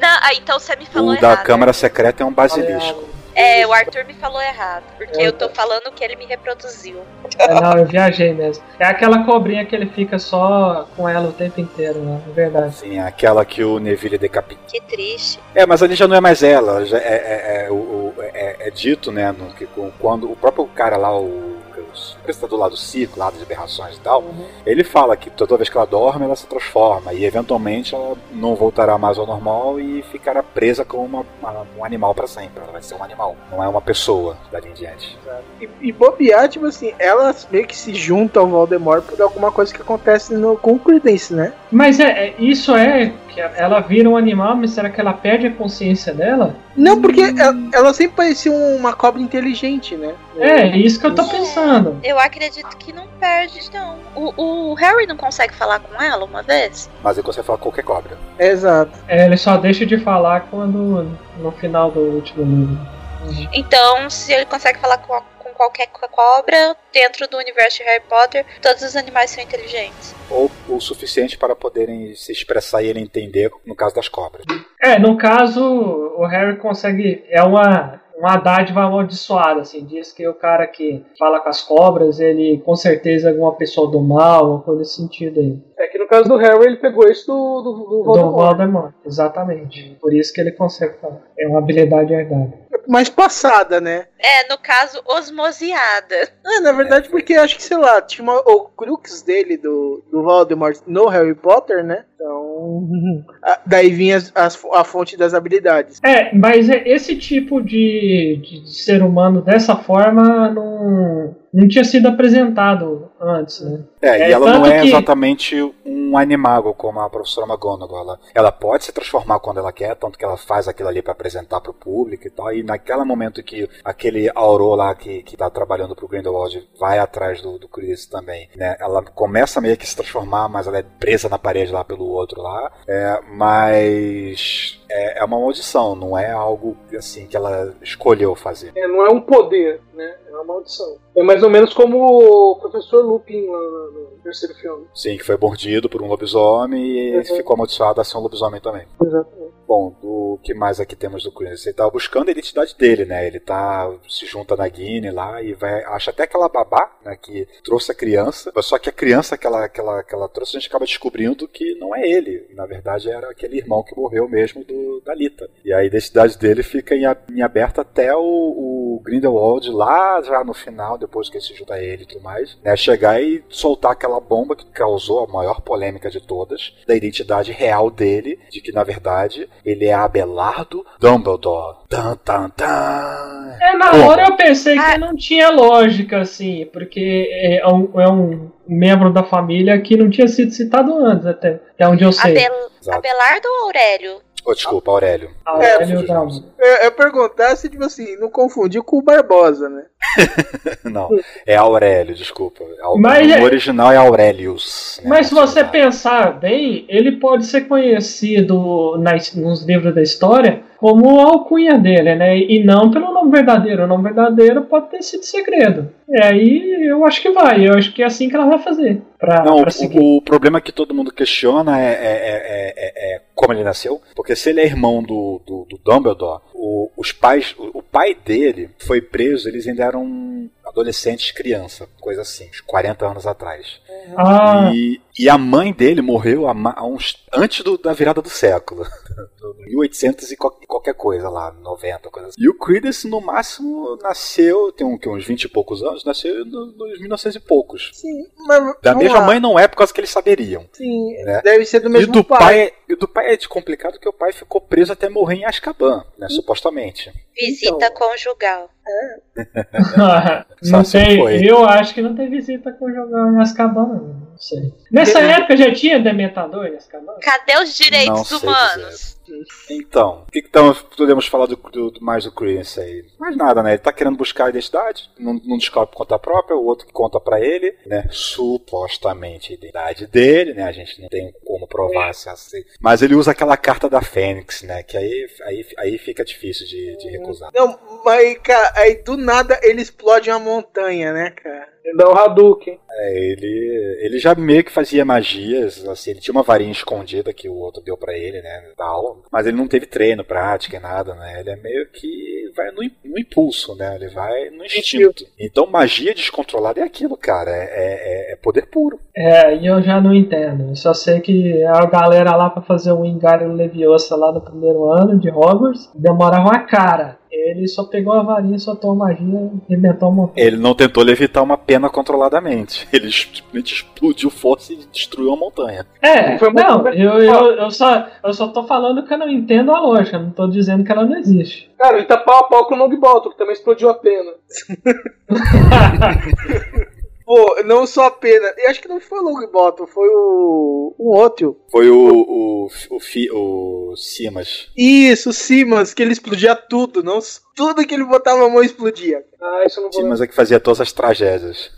Não, ah, então você me falou o da errado. Câmara Secreta é um basilisco. É, o Arthur me falou errado, porque É, eu tô tá. falando que ele me reproduziu. É, não, eu viajei mesmo. É aquela cobrinha que ele fica só com ela o tempo inteiro, né? É verdade. Sim, aquela que o Neville decapita. Que triste. É, mas ali já não é mais ela. Já é, é- é- o- é- é dito, né, no, que quando o próprio cara lá, o o apresentador lá do circo, lá das aberrações e tal, ele fala que toda vez que ela dorme, ela se transforma e eventualmente ela não voltará mais ao normal e ficará presa como uma, uma, um animal para sempre. Ela vai ser um animal, não é uma pessoa dali em diante. E, e bobear, tipo assim, ela meio que se junta ao Voldemort por alguma coisa que acontece no, com o Credence, né? Mas é, é- isso é que ela vira um animal, mas será que ela perde a consciência dela? Não, porque ela, ela sempre parecia uma cobra inteligente, né? É, isso que eu tô pensando. Eu acredito que não perde, não. O, o Harry não consegue falar com ela uma vez? Mas ele consegue falar com qualquer cobra. Exato. É, ele só deixa de falar quando no final do último livro. Então, se ele consegue falar com, com qualquer cobra dentro do universo de Harry Potter, todos os animais são inteligentes. Ou o suficiente para poderem se expressar e ele entender, no caso das cobras. É, no caso, o Harry consegue. É uma, uma dádiva amaldiçoada, assim. Diz que o cara que fala com as cobras, ele com certeza é alguma pessoa do mal, uma coisa nesse sentido aí. É que no caso do Harry, ele pegou isso do, do, do Do Voldemort. Voldemort, exatamente. Por isso que ele consegue falar. É uma habilidade herdada. Mais passada, né? É, no caso, osmoseada. Ah, na verdade, porque acho que, sei lá, tinha uma, o crux dele, do, do Voldemort, no Harry Potter, né? Então. A- daí vinha as- a fonte das habilidades. É, mas é- esse tipo de- de ser humano dessa forma não, não tinha sido apresentado antes, né? É, É, e ela não é que- exatamente um animago como a professora McGonagall. Ela, ela pode se transformar quando ela quer, tanto que ela faz aquilo ali para apresentar pro público e tal. E naquele momento que aquele Auror lá que, que tá trabalhando pro Grindelwald vai atrás do, do Chris também, né? Ela começa meio que se transformar, mas ela é presa na parede lá pelo outro lá. É, mas é, é uma maldição, não é algo assim que ela escolheu fazer. É, não é um poder, né? É uma maldição. É mais ou menos como o professor Lupin lá no, terceiro filme. Sim, que foi mordido por um lobisomem e Uhum. ficou amaldiçoado a ser um lobisomem também. Exatamente. Bom, do que mais aqui temos do Chris? Ele tá buscando a identidade dele, né? Ele tá se junta na Guiné lá e vai acha até aquela babá, né, que trouxe a criança. Só que a criança que ela, que ela, que ela trouxe, a gente acaba descobrindo que não é ele. Na verdade, era aquele irmão que morreu mesmo do, da Lita. E a identidade dele fica em, em aberto até o, o Grindelwald lá já no final, depois que ele se junta a ele e tudo mais, né? Chegar e soltar aquela bomba que causou a maior polêmica de todas, da identidade real dele, de que na verdade ele é Abelardo Dumbledore. Tan, tan, tan. É, na Como? hora eu pensei Ah. que não tinha lógica, assim, porque é um, é um membro da família que não tinha sido citado antes, até, até onde eu sei. Abel, Exato. Abelardo ou Aurélio? Oh, desculpa, Aurélio. Aurélio É. Eu, eu perguntasse, tipo assim, não confundir com o Barbosa, né? Não, é Aurélio, desculpa. Mas o é- original é Aurelius. né? Mas se você pensar bem, ele pode ser conhecido nas, nos livros da história como a alcunha dele, né? E não pelo nome verdadeiro. O nome verdadeiro pode ter sido segredo. E aí eu acho que vai. Eu acho que é assim que ela vai fazer. Pra, Não, pra o, o problema que todo mundo questiona é, é- é- é- é como ele nasceu. Porque se ele é irmão do, do, do Dumbledore, o- os pais, o, o pai dele foi preso, eles ainda eram adolescentes, criança, coisa assim, uns 40 anos atrás. Ah, E, e a mãe dele morreu ma- há uns, antes do- da virada do século. 1800 e qual- qualquer coisa lá, 90, coisa assim. E o Credence, no máximo, nasceu, tem um, que, uns 20 e poucos anos, nasceu no- nos 1900 e poucos. Sim, mas. Da mesma lá. mãe não é por causa que eles saberiam. Sim, né? deve ser do E mesmo do pai. pai, e do pai é de complicado que o pai ficou preso até morrer em Azkaban, né, supostamente. Visita Então. conjugal. não Só se tem. foi. Eu acho que não tem visita conjugal em Azkaban, não. Não sei. Nessa Deve- época já tinha dementador em Azkaban? Cadê os Não direitos sei humanos? Então, o que, que podemos falar do, do- do- mais do Credence aí? Mais nada, né? Ele tá querendo buscar a identidade, não, não descobre por conta própria, o outro que conta pra ele, né? Supostamente a identidade dele, né? A gente não tem como provar se é assim. Mas ele usa aquela carta da Fênix, né? Que aí, aí, aí fica difícil de, de recusar. Não, mas, cara, aí do nada ele explode uma montanha, né, cara? Ele dá o Hadouken. É, ele, ele já meio que fazia magias, assim, ele tinha uma varinha escondida que o outro deu pra ele, né, da aula, mas ele não teve treino, prática e nada, né, ele é meio que vai no, no impulso, né, ele vai no instinto. Então magia descontrolada é aquilo, cara, é, é- é poder puro. É, e eu já não entendo. Eu só sei que a galera lá pra fazer o Wingardium Leviosa lá no primeiro ano de Hogwarts demorava uma cara. Ele só pegou a varinha, soltou a magia e inventou uma. Ele não tentou levitar uma pena controladamente. Ele simplesmente explodiu força e destruiu a montanha. É, Foi muito não, bem. eu, eu, eu, só, eu só tô falando que eu não entendo a lógica, não tô dizendo que ela não existe. Cara, ele tá pau a pau com o Longbolt, que também explodiu a pena. Pô, não só a pena. Eu acho que não foi o Longbottom, foi o. um outro. Foi o. o. o, fi, o Simas. Isso, o Simmons, que ele explodia tudo. Não, tudo que ele botava a mão explodia. Ah, isso eu não vou Simas é que fazia todas as tragédias.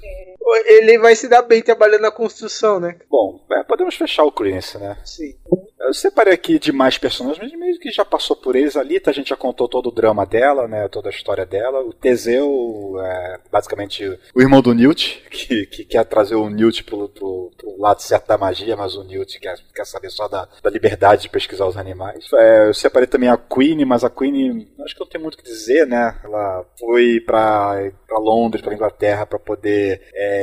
Ele vai se dar bem trabalhando na construção, né? Bom, é, podemos fechar o Credence, né? Sim. Eu separei aqui de mais personagens, mas meio que já passou por eles. A Lita, a gente já contou todo o drama dela, né? Toda a história dela. O Teseu, é, basicamente, o irmão do Newt, que, que quer trazer o Newt pro, pro, pro lado certo da magia, mas o Newt quer, quer saber só da, da liberdade de pesquisar os animais. É, eu separei também a Queen, mas a Queen, acho que não tem muito o que dizer, né? Ela foi pra, pra Londres, pra Inglaterra, pra poder é,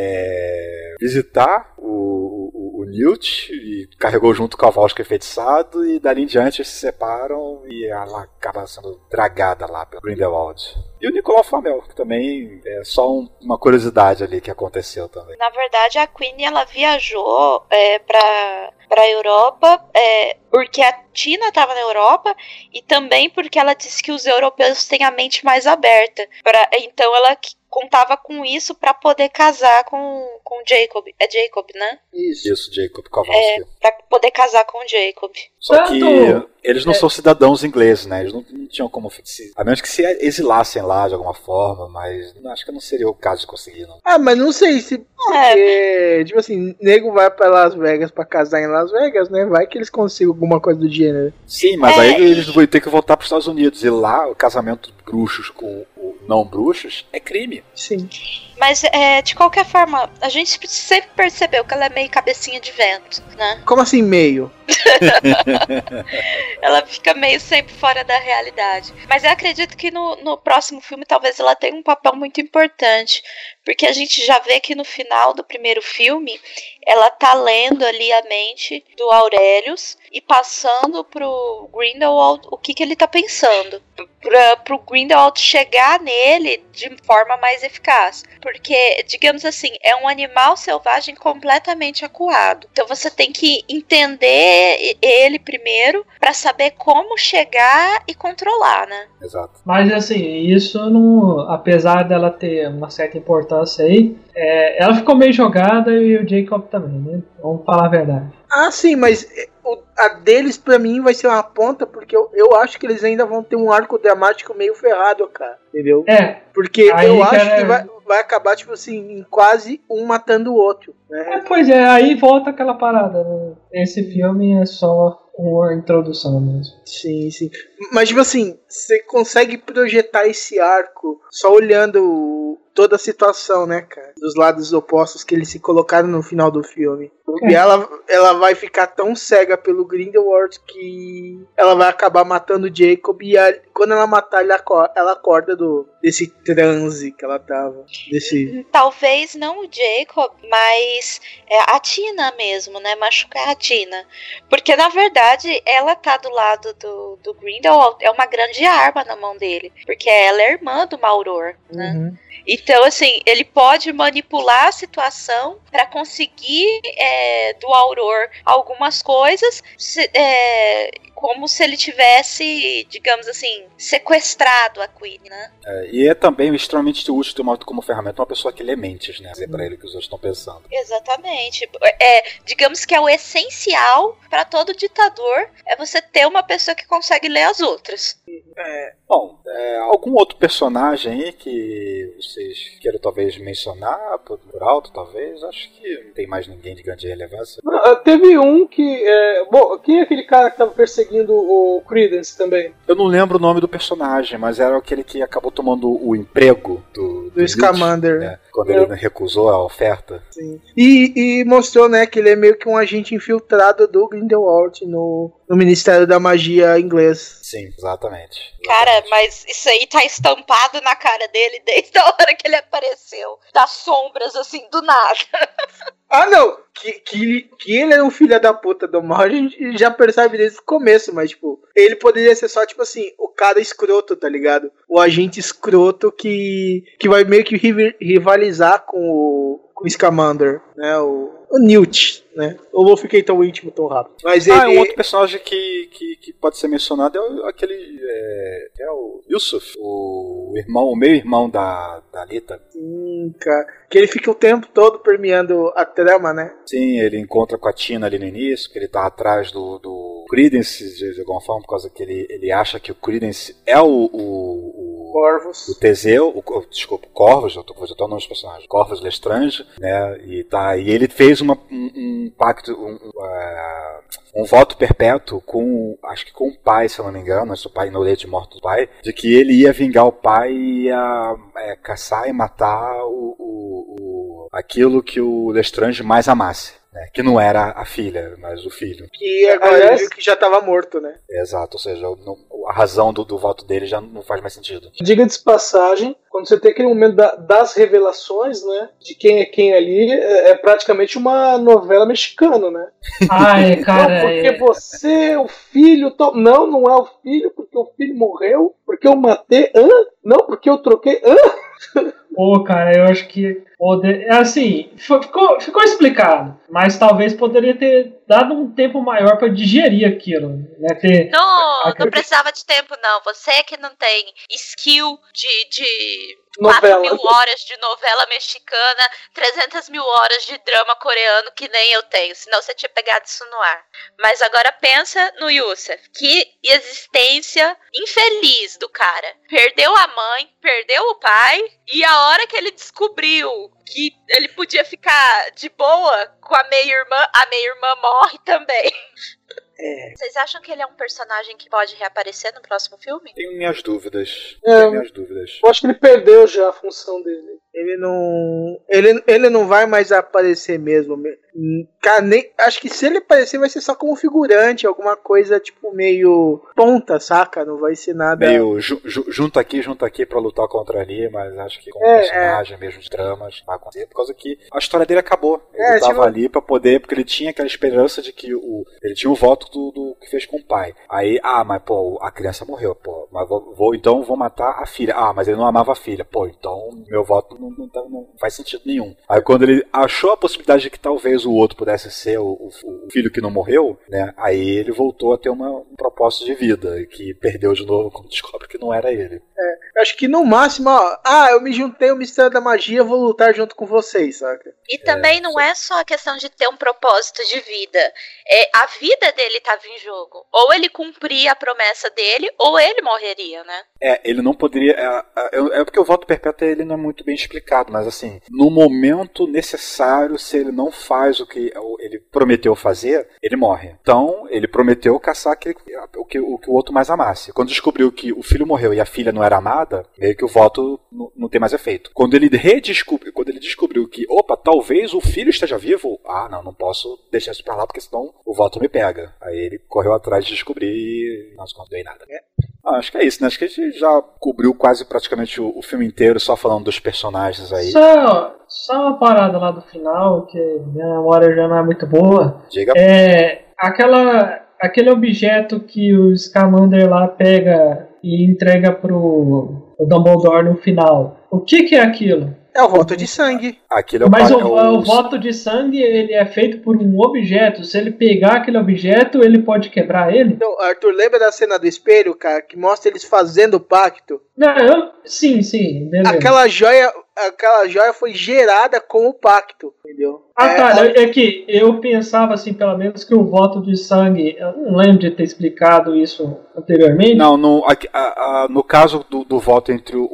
visitar o, o, o Newt e carregou junto o cavalo que é enfeitiçado e dali em diante eles se separam e ela acaba sendo dragada lá pelo Grindelwald. E o Nicolau Flamel, que também é só um- uma curiosidade ali que aconteceu também. Na verdade, a Queen ela viajou é, para para Europa é, porque a Tina estava na Europa e também porque ela disse que os europeus têm a mente mais aberta. Pra, então ela contava com isso para poder casar com com Jacob. É Jacob, né? Isso. Isso, Jacob Kowalski. Para poder casar com Jacob. Só que eles não são cidadãos ingleses, né? Eles não, não tinham como se. A menos que se exilassem lá de alguma forma, mas acho que não seria o caso de conseguir, não. Ah, mas não sei se. É, Porque, tipo assim, nego vai pra Las Vegas pra casar em Las Vegas, né? Vai que eles consigam alguma coisa do gênero. Sim, mas É, aí eles vão ter que voltar para os Estados Unidos. E lá, o casamento de bruxos com o não bruxos é crime. Sim. Mas é, de qualquer forma, a gente sempre percebeu que ela é meio cabecinha de vento, né? Como assim, meio? Ela fica meio sempre fora da realidade. Mas eu acredito que no, no próximo filme talvez ela tenha um papel muito importante. Porque a gente já vê que no final do primeiro filme ela tá lendo ali a mente do Aurelius e passando pro Grindelwald o que, que ele tá pensando. Pra, pro Grindelwald chegar nele de forma mais eficaz. Porque, digamos assim, é um animal selvagem completamente acuado. Então você tem que entender ele primeiro para saber como chegar e controlar, né? Exato. Mas assim, isso não. Apesar dela ter uma certa importância aí, é, ela ficou meio jogada e o Jacob também, né? Vamos falar a verdade. Ah, sim, mas é, o- a deles pra mim vai ser uma ponta, porque eu, eu acho que eles ainda vão ter um arco dramático meio ferrado, cara. Entendeu? É, Porque Aí, eu acho cara, que vai, vai acabar, tipo assim, em quase um matando o outro. é, Né? pois é, aí volta aquela parada. Né? Esse filme é só uma introdução mesmo. Sim, sim. Mas, tipo assim, você consegue projetar esse arco só olhando o- toda a situação, né, cara? Dos lados opostos que eles se colocaram no final do filme. E ela, ela vai ficar tão cega pelo Grindelwald que ela vai acabar matando o Jacob e a- quando ela matar, ele ela acorda do, desse transe que ela tava. Desse. Talvez não o Jacob, mas é a Tina mesmo, né? Machucar a Tina. Porque na verdade ela tá do lado do, do Grindelwald, é uma grande arma na mão dele. Porque ela é irmã do Mauror, né? Uhum. Então, assim, ele pode manipular a situação para conseguir é, do Auror algumas coisas, se- é, como se ele tivesse, digamos assim, sequestrado a Queen, né? É, e é também extremamente útil ter uma, como ferramenta uma pessoa que lê mentes, né? Dizer pra ele o que os outros estão pensando. Exatamente. É, digamos que é o essencial para todo ditador é você ter uma pessoa que consegue ler as outras. Bom, é, algum outro personagem aí que vocês queiram talvez mencionar por, por alto, talvez? Acho que não tem mais ninguém de grande relevância. Ah, Teve um que. É, bom, quem é aquele cara que tava perseguindo o Credence também? Eu não lembro o nome do personagem, mas era aquele que acabou tomando o emprego do, Do Scamander. né? Quando ele recusou a oferta. E, e mostrou, né, que ele é meio que um agente infiltrado do Grindelwald no, no Ministério da Magia inglês. Sim, exatamente. Cara, Exatamente. mas isso aí tá estampado na cara dele desde a hora que ele apareceu. Das sombras, assim, do nada. Ah, não! Que, que, que ele é um filho da puta do mal, a gente já percebe desde o começo, mas, tipo, ele poderia ser só, tipo assim, o cara escroto, tá ligado? O agente escroto que, que vai meio que rivalizar com o, com o Scamander, né? O, o Newt, né? Eu não fiquei tão íntimo tão rápido. Mas ele. Ah, um outro personagem que, que, que pode ser mencionado é o- aquele. É, é o Yusuf, o irmão, o meio-irmão da, da Alita. Sim, cara. Que ele fica o tempo todo permeando a trama, né? Sim, ele encontra com a Tina ali no início, que ele tá atrás do, do Credence, de, alguma forma, por causa que ele, ele acha que o Credence é o, o, Corvus. o Teseu, o, desculpa, o Corvus, eu tô até o nome dos personagens, Corvus Lestrange, né, e, tá, e ele fez uma, um, um pacto, um, um, é, um voto perpétuo com, acho que com o pai, se eu não me engano, o pai no leite morto do pai, de que ele ia vingar o pai e ia é, caçar e matar o, o- o- aquilo que o Lestrange mais amasse. Né, que não era a filha, mas o filho. Que agora Aliás- ele que já tava morto, né? Exato, ou seja, não- a razão do, do voto dele já não faz mais sentido. Diga de passagem, quando você tem aquele momento da- das revelações, né? De quem é quem ali, é, é praticamente uma novela mexicana, né? Ai, cara. não, porque é- você, o filho. tal- Não, não é o filho, porque o filho morreu, porque eu matei. Hã? Não, porque eu troquei. Hã? Pô, cara, eu acho que. Poder... é Assim, ficou, ficou explicado. Mas talvez poderia ter dado um tempo maior pra digerir aquilo. Né? Ter... Não, não precisava de tempo, não. Você que não tem skill de, de Novela. 4 mil horas de novela mexicana, 300 mil horas de drama coreano, que nem eu tenho. Senão você tinha pegado isso no ar. Mas agora pensa no Yusuf. Que existência infeliz do cara. Perdeu a mãe, perdeu o pai, e a hora que ele descobriu que ele podia ficar de boa com a meia-irmã, a meia-irmã morre também. Vocês acham que ele é um personagem que pode reaparecer no próximo filme? Tenho minhas dúvidas. É. Tenho minhas dúvidas. Eu acho que ele perdeu já a função dele. Ele não. Ele, ele não vai mais aparecer mesmo. Cara, nem, acho que se ele aparecer vai ser só como figurante, alguma coisa tipo meio ponta, saca? Não vai ser nada. Meio ju, ju, junto aqui, junto aqui pra lutar contra ali, mas acho que como É, personagem mesmo de dramas vai acontecer, por causa que a história dele acabou. Ele É, tava tipo- ali pra poder, porque ele tinha aquela esperança de que o. Ele tinha o voto do, do que fez com o pai. Aí, ah, mas pô, a criança morreu, pô, mas vou, vou- então vou matar a filha. Ah, mas ele não amava a filha, pô, então meu voto não, não, tá- não faz sentido nenhum. Aí quando ele achou a possibilidade de que talvez o outro pudesse ser o, o- o filho que não morreu, né? Aí ele voltou a ter uma, um propósito de vida, que perdeu de novo quando descobre que não era ele. Acho que no máximo, ó, ah, eu me juntei ao Mistério da Magia, vou lutar junto com vocês, saca? E também não é só a questão de ter um propósito de vida. É, a vida dele estava em jogo. Ou ele cumpria a promessa dele, ou ele morreria, né? É, ele não poderia. É, é, é porque o voto perpétuo ele não é muito bem explicado, mas assim, no momento necessário, se ele não faz o que ele prometeu fazer, ele morre. Então, ele prometeu caçar aquele, o, que, o que o outro mais amasse. Quando descobriu que o filho morreu e a filha não era amada, meio que o voto não, não tem mais efeito. Quando ele redescobriu, quando ele descobriu que, opa, talvez o filho esteja vivo, ah, não, não posso deixar isso pra lá, porque senão o voto me pega. Aí ele correu atrás de descobrir e não se deu em nada. Ah, acho que é isso, né? Acho que a gente já cobriu quase praticamente o, o filme inteiro só falando dos personagens aí. Só, só uma parada lá do final, que minha memória já não é muito boa. Diga. É aquela, aquele objeto que o Scamander lá pega e entrega pro, pro Dumbledore no final. O que, que é aquilo? É o voto de sangue. Aquele é o, Mas o, é o voto de sangue ele é feito por um objeto. Se ele pegar aquele objeto, ele pode quebrar ele? Então, Arthur, lembra da cena do espelho, cara, que mostra eles fazendo o pacto? Não, eu, sim, sim, beleza. Aquela joia, aquela joia foi gerada com o pacto, entendeu? Ah, É, tá. É que eu pensava, assim, pelo menos que o voto de sangue. Eu não lembro de ter explicado isso anteriormente. Não, no, a- a- no caso do, do voto entre o,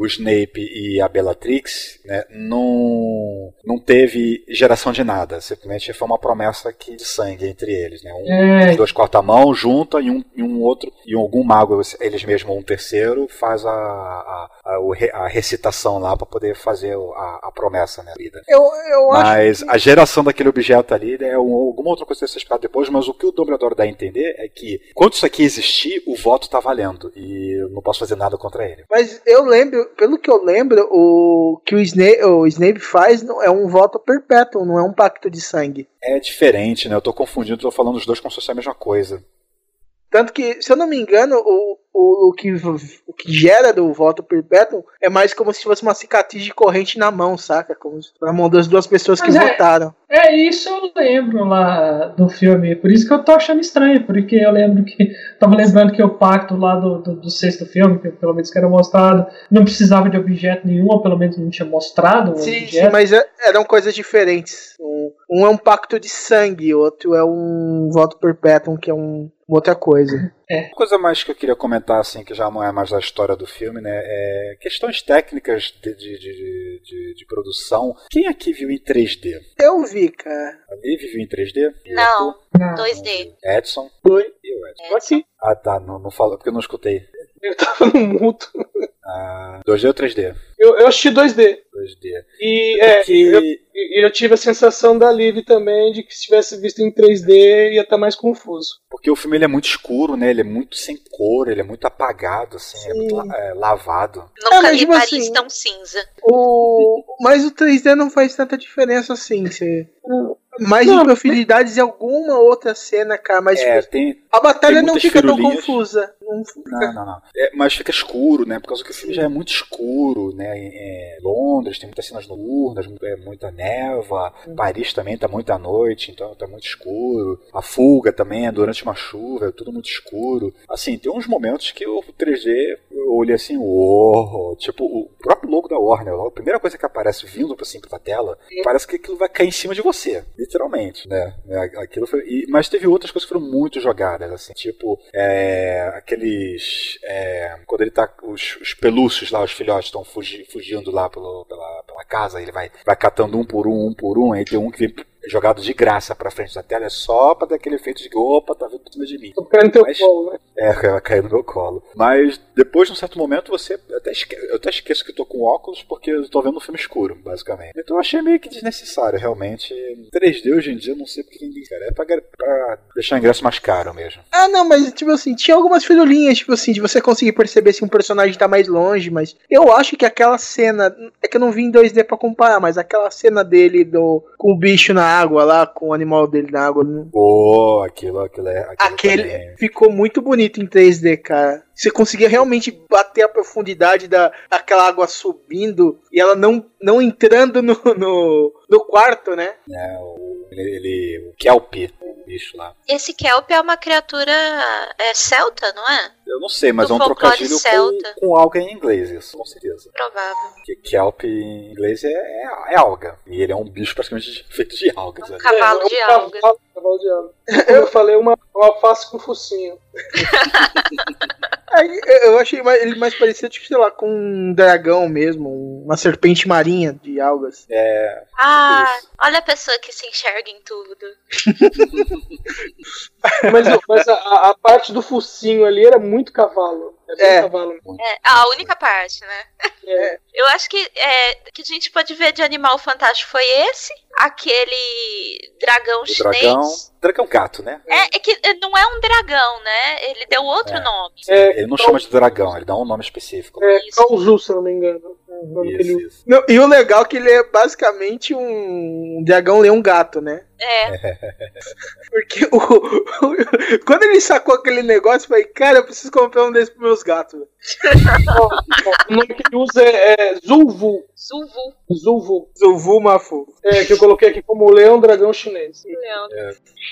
o Snape e a Bellatrix, né, não, não teve geração de nada. Simplesmente foi uma promessa que, de sangue entre eles. Né? Um, É. Os dois cortam a mão, junta e um, e um outro, e algum mago, eles mesmos, um terceiro, faz a, a, a, a recitação lá para poder fazer a, a promessa, né? vida. Eu, eu acho. Mas a geração daquele objeto ali é um- alguma outra coisa ser esperada depois, mas o que o Dumbledore dá a entender é que, quando isso aqui existir, o voto tá valendo. E eu não posso fazer nada contra ele. Mas eu lembro, pelo que eu lembro, o que o Snape, o Snape faz não- é um voto perpétuo, não é um pacto de sangue. É diferente, né? Eu tô confundindo, tô falando os dois como se fosse a mesma coisa. Tanto que, se eu não me engano, o, o, o, que, o que gera do voto perpétuo é mais como se fosse uma cicatriz de corrente na mão, saca? Como se- na mão das duas pessoas que Mas é- votaram. É, isso eu lembro lá do filme. Por isso que eu tô achando estranho, porque eu lembro que. Tava lembrando que o pacto lá do, do, do sexto filme, que pelo menos que era mostrado, não precisava de objeto nenhum, ou pelo menos não tinha mostrado um Sim, sim, objeto. mas é- eram coisas diferentes. Um, um é um pacto de sangue, outro é um voto perpétuo, que é um, outra coisa. Uma coisa mais que eu queria comentar, assim, que já não é mais da história do filme, né? É questões técnicas de, de, de, de- de produção. Quem aqui viu em 3D? Eu vi, cara. A Liv viu em 3D? E Não, Ah, 2D. Edson? Oi. E o Edson? Tô aqui. Ah, tá. Não, não falou porque eu não escutei. Eu tava no mudo. Ah, 2D ou 3D? Eu, eu assisti 2D. 2D. E é, que eu, e eu tive a sensação da Liv também de que se tivesse visto em 3D ia estar mais confuso. Porque o filme ele é muito escuro, né? Ele é muito sem cor, ele é muito apagado, assim, é muito la- é, lavado. Nunca mas, vi tipo Paris assim, tão cinza. O, mas o 3D não faz tanta diferença assim. Você... Mais Não, improfilidades em alguma outra cena, cara. Mas É, tipo, tem. a batalha tem não fica tão firulinhas. confusa. Não fica- Não, não, não. É, mas fica escuro, né? Por causa o filme já é muito escuro, né? É, Londres tem muitas cenas noturnas, é, muita névoa. Paris também tá muito à noite, então tá muito escuro. A fuga também é durante uma chuva, é tudo muito escuro. Assim, tem uns momentos que o 3D eu olhei assim, uou, tipo o próprio logo da Warner, a primeira coisa que aparece vindo pra assim pra tela, parece que aquilo vai cair em cima de você, literalmente, né? É, Aquilo foi, e- mas teve outras coisas que foram muito jogadas, assim, tipo é, aqueles é, quando ele tá os, os pelúcios lá, os filhotes estão fugi- fugindo lá pelo- pela, pela casa, ele vai, vai catando um por um, um por um, aí tem um que jogado de graça pra frente da tela, é só pra dar aquele efeito de opa, tá vindo por cima de mim. Caindo no teu Mas- colo, né? É, ela caiu no meu colo. Mas depois, num certo momento, você. Até, esque... eu até esqueço que eu tô com óculos porque eu tô vendo um filme escuro, basicamente. Então eu achei meio que desnecessário, realmente. 3D hoje em dia, eu não sei porque que ninguém quer. É pra, pra deixar o ingresso mais caro mesmo. Ah, não, mas tipo assim, tinha algumas firulinhas, tipo assim, de você conseguir perceber se um personagem tá mais longe, mas eu acho que aquela cena. É que eu não vi em 2D pra comparar, mas aquela cena dele do com o bicho na água lá, com o animal dele na água. não- Pô, aquilo, aquilo é. Aquilo Aquele também. ficou muito bonito em 3D, cara. Você conseguia realmente bater a profundidade da, daquela água subindo e ela não, não entrando no, no, no quarto, né? né, o, ele, ele- o Kelp, o bicho lá. Esse Kelp é uma criatura é, celta, não é? Eu não sei, mas Do é um trocadilho celta. com, com alga em inglês, isso, com certeza. Provável. Porque Kelp em inglês é, é, é alga. E ele é um bicho praticamente feito de algas. Um né? cavalo É, de um alga. Cavalo, cavalo de alga. Como eu falei, uma, uma alface com focinho. Aí, eu achei mais- ele mais parecido, tipo, sei lá, com um dragão mesmo, uma serpente marinha de algas. É, Ah, Isso. olha a pessoa que se enxerga em tudo. Mas, mas a, a- a parte do focinho ali era muito cavalo. É bem É. cavalo. É, a única parte, né? É. Eu acho que é, que a gente pode ver de animal fantástico foi esse, aquele dragão o chinês. dragão. Dragão gato, né? É, é que não é um dragão, né? Ele deu outro É. nome. É, Ele não chama de dragão, ele dá um nome específico. é. Kaozu, se eu não me engano. O nome que Isso, ele- isso. Não, e o legal é que ele é basicamente um dragão leão gato, né? É, Porque o, o- quando ele sacou aquele negócio, eu falei, cara, eu preciso comprar um desses pros meus gatos. O nome que ele usa é, é Zulvu. Zuvu. Zulvu. Zuvu Mafu. É, que eu coloquei aqui como leão dragão chinês.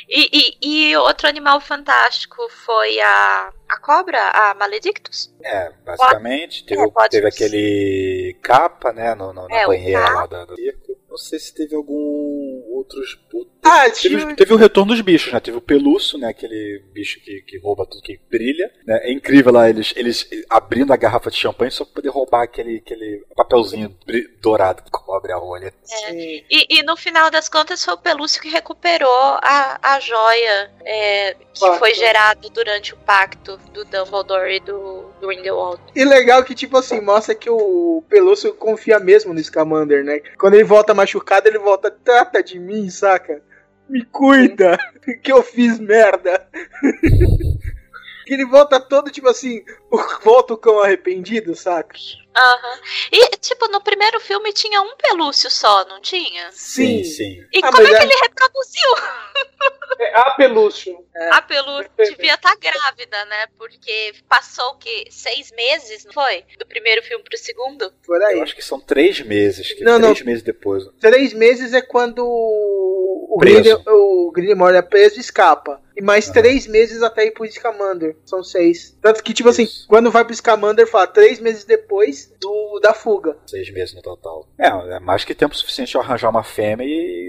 E, e, e outro animal fantástico foi a, a cobra, a Maledictus. É, basicamente, teve, É, teve aquele capa, né, no, no- na É, banheira lá do, circo. Não sei se teve algum outros, Ah, Teve, tinha... teve o retorno dos bichos, né? Teve o Pelúcio, né? Aquele bicho que, que rouba tudo, que brilha. Né? É incrível lá, eles, eles abrindo a garrafa de champanhe só pra poder roubar aquele, aquele papelzinho dourado que cobre a rolha. Sim. E, e no final das contas foi o Pelúcio que recuperou a, a joia é, que Pacto. foi gerada durante o pacto do Dumbledore e do, do Grindelwald. E legal que, tipo assim, mostra que o Pelúcio confia mesmo no Scamander, né? Quando ele volta machucado, ele volta, trata de mim, saca? Me cuida, que eu fiz merda. que ele volta todo, tipo assim, volta o cão arrependido, saca? Aham. E, tipo, no primeiro filme tinha um Pelúcio só, não tinha? Sim, sim. E Ah, como é que é- ele reproduziu? É a pelúcio. A Pelúcio devia estar grávida, né? Porque passou o quê? Seis meses, não foi? Do primeiro filme pro segundo? Por Eu aí. acho que são três meses. Que Não, não. três meses depois. Três meses é quando o. Grindel- o é preso e escapa. E mais Aham. três meses até ir pro Scamander. São seis. Tanto que, tipo assim, Isso. quando vai pro Scamander, fala três meses depois do, da fuga. Seis meses no total. É, é mais que tempo suficiente pra arranjar uma fêmea e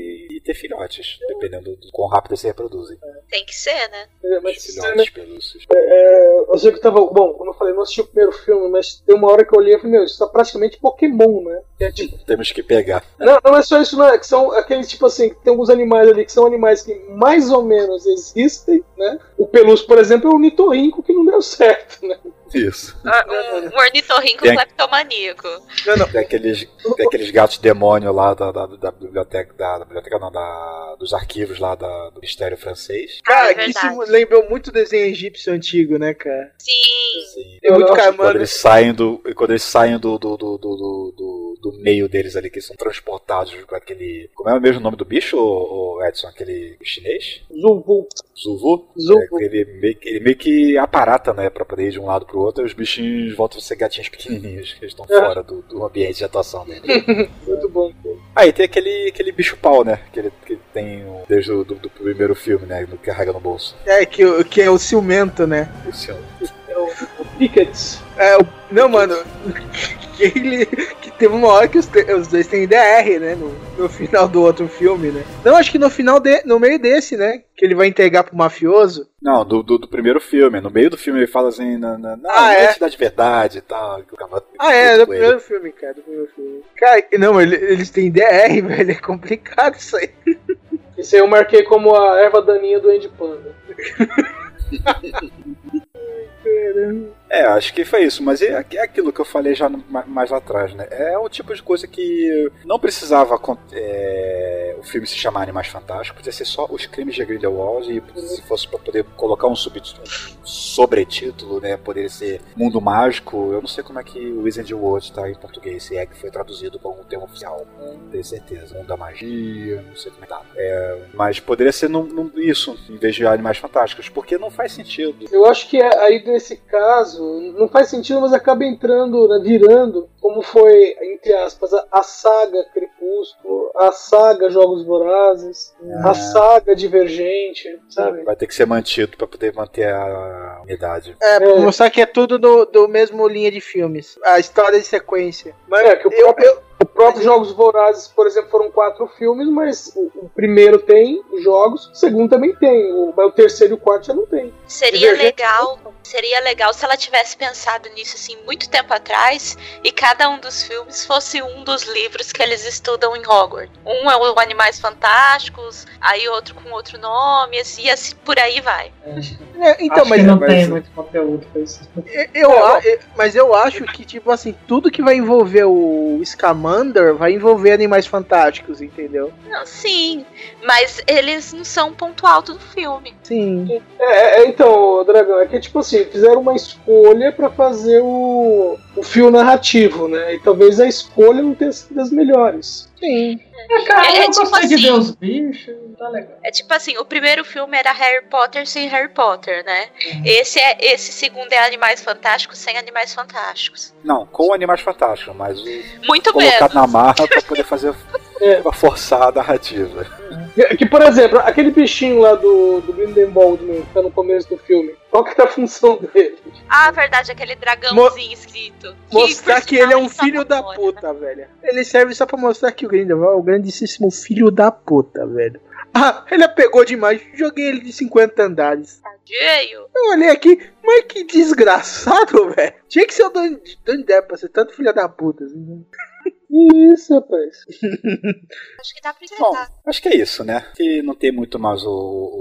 ter filhotes. Dependendo do quão rápido eles se reproduzem. Tem que ser, né? É, Os Mas, filhotes pelúcios. eu sei que tava. Bom, como eu falei, não assisti o primeiro filme, mas tem uma hora que eu olhei e falei, meu, isso tá praticamente Pokémon, né? É tipo. Temos que pegar. Não, não é só isso, não. É que são aqueles, tipo assim, que tem alguns animais ali que são animais que mais ou menos existem, né? O pelúcio, por exemplo, é o nitorrinco que não deu certo, né? Isso. Um, um ornitorrinco Tem- cleptomaníaco. Não, não. Tem aqueles, tem aqueles gatos demônio lá da, da, da biblioteca, da, da biblioteca não, da, dos arquivos lá da- do Mistério Francês. Cara, Ah, é que isso verdade. lembrou muito desenho egípcio antigo, né, cara? Sim. Sim. Tem muito não- Quando eles saem do. Quando eles saem do, do, do, do, do, meio deles ali, que eles são transportados com aquele. Como é o mesmo nome do bicho, ô- ô Edson? Aquele chinês? Zulvul. Zuvu? Zuvu. É, ele, meio, que- ele meio que aparata, né, pra poder ir de um lado pro outro, e os bichinhos voltam a ser gatinhos pequenininhos, que eles estão É. fora do, do ambiente de atuação dele. Muito bom. Aí tem aquele, aquele bicho pau, né, que ele que tem desde o do, do primeiro filme, né, no carrega no bolso. É, que, que é o ciumento, né? O, o Pickets. É, o- não, mano. Que, ele, que teve uma hora que os, te- os dois têm DR, né? No, no final do outro filme, né? Não, acho que no final, de, no meio desse, né? Que ele vai entregar pro mafioso. Não, do, do, do primeiro filme. No meio do filme ele fala assim, na, na, não, Ah, não é? cidade de verdade e tal. que o cara Ah, é, do ele. primeiro filme, cara. Do primeiro filme. Cara, não, ele- eles têm DR, velho. É complicado isso aí. Esse aí eu marquei como a erva daninha do Andy Panda. É, acho que foi isso, mas é, é aquilo que eu falei já mais lá atrás, né? É o tipo de coisa que não precisava é, o filme se chamar Animais Fantásticos, podia ser só os crimes de Grindelwald e se fosse pra poder colocar um, subtítulo, um sobretítulo, né? Poderia ser Mundo Mágico, eu não sei como é que o Wizard World tá em português, se é que foi traduzido como um termo oficial, não tenho certeza. Mundo da Magia, não sei como é que tá. É, mas poderia ser num- num- isso, em vez de Animais Fantásticos, porque não faz sentido. Eu acho que é- aí nesse caso não faz sentido, mas acaba entrando, né, virando como foi, entre aspas, a, a saga Crepúsculo, a saga Jogos Vorazes, Ah. a saga Divergente, sabe? Vai ter que ser mantido pra poder manter a unidade. É, pra É. mostrar que é tudo do, do mesmo linha de filmes. A história de sequência. Mas É, que o eu, próprio, eu- o próprio Jogos Vorazes, por exemplo, foram quatro filmes, mas o, o primeiro tem jogos, o segundo também tem, o, mas o terceiro e o quarto já não tem. Seria Divergente. legal, seria legal se ela tivesse pensado nisso assim muito tempo atrás e cada um dos filmes fosse um dos livros que eles estudam em Hogwarts. Um é o Animais Fantásticos, aí outro com outro nome, assim, e assim por aí vai. é, então, Acho mas que não mas- tem muito conteúdo pra isso. Eu, eu É, eu- mas eu acho que, tipo assim, tudo que vai envolver o Scamander vai envolver animais fantásticos, entendeu? Sim, mas eles não são ponto alto do filme. Sim. É, é, então, Dragão, é que tipo assim, fizeram uma escolha pra fazer o, o fio narrativo, né? E talvez a escolha não tenha sido das melhores. Sim. É, cara, É, eu tipo gostei de assim- ver os bichos, tá legal. É tipo assim, o primeiro filme era Harry Potter sem Harry Potter, né? Esse é esse segundo é Animais Fantásticos sem Animais Fantásticos. Não, com Animais Fantásticos, mas o Muito colocado menos. na marra pra poder fazer. É. pra forçar a narrativa. Que, que, por exemplo, aquele bichinho lá do, do Grindelwald, né, que tá no começo do filme, qual que é a função dele? Ah, verdade, aquele dragãozinho escrito. Mostrar por que ele é um filho da namora, puta, velho. Ele serve só pra mostrar que o Grindelwald é o grandíssimo filho da puta, velho. Ah, ele apegou demais. Joguei ele de 50 andares. Tadinho. Eu olhei aqui, mas que desgraçado, velho. Tinha que ser o Donnie Depp pra ser tanto filha da puta. Assim, né? Que isso, rapaz. Acho que dá pra Bom, encerrar. acho que é isso, né? Que não tem muito mais o,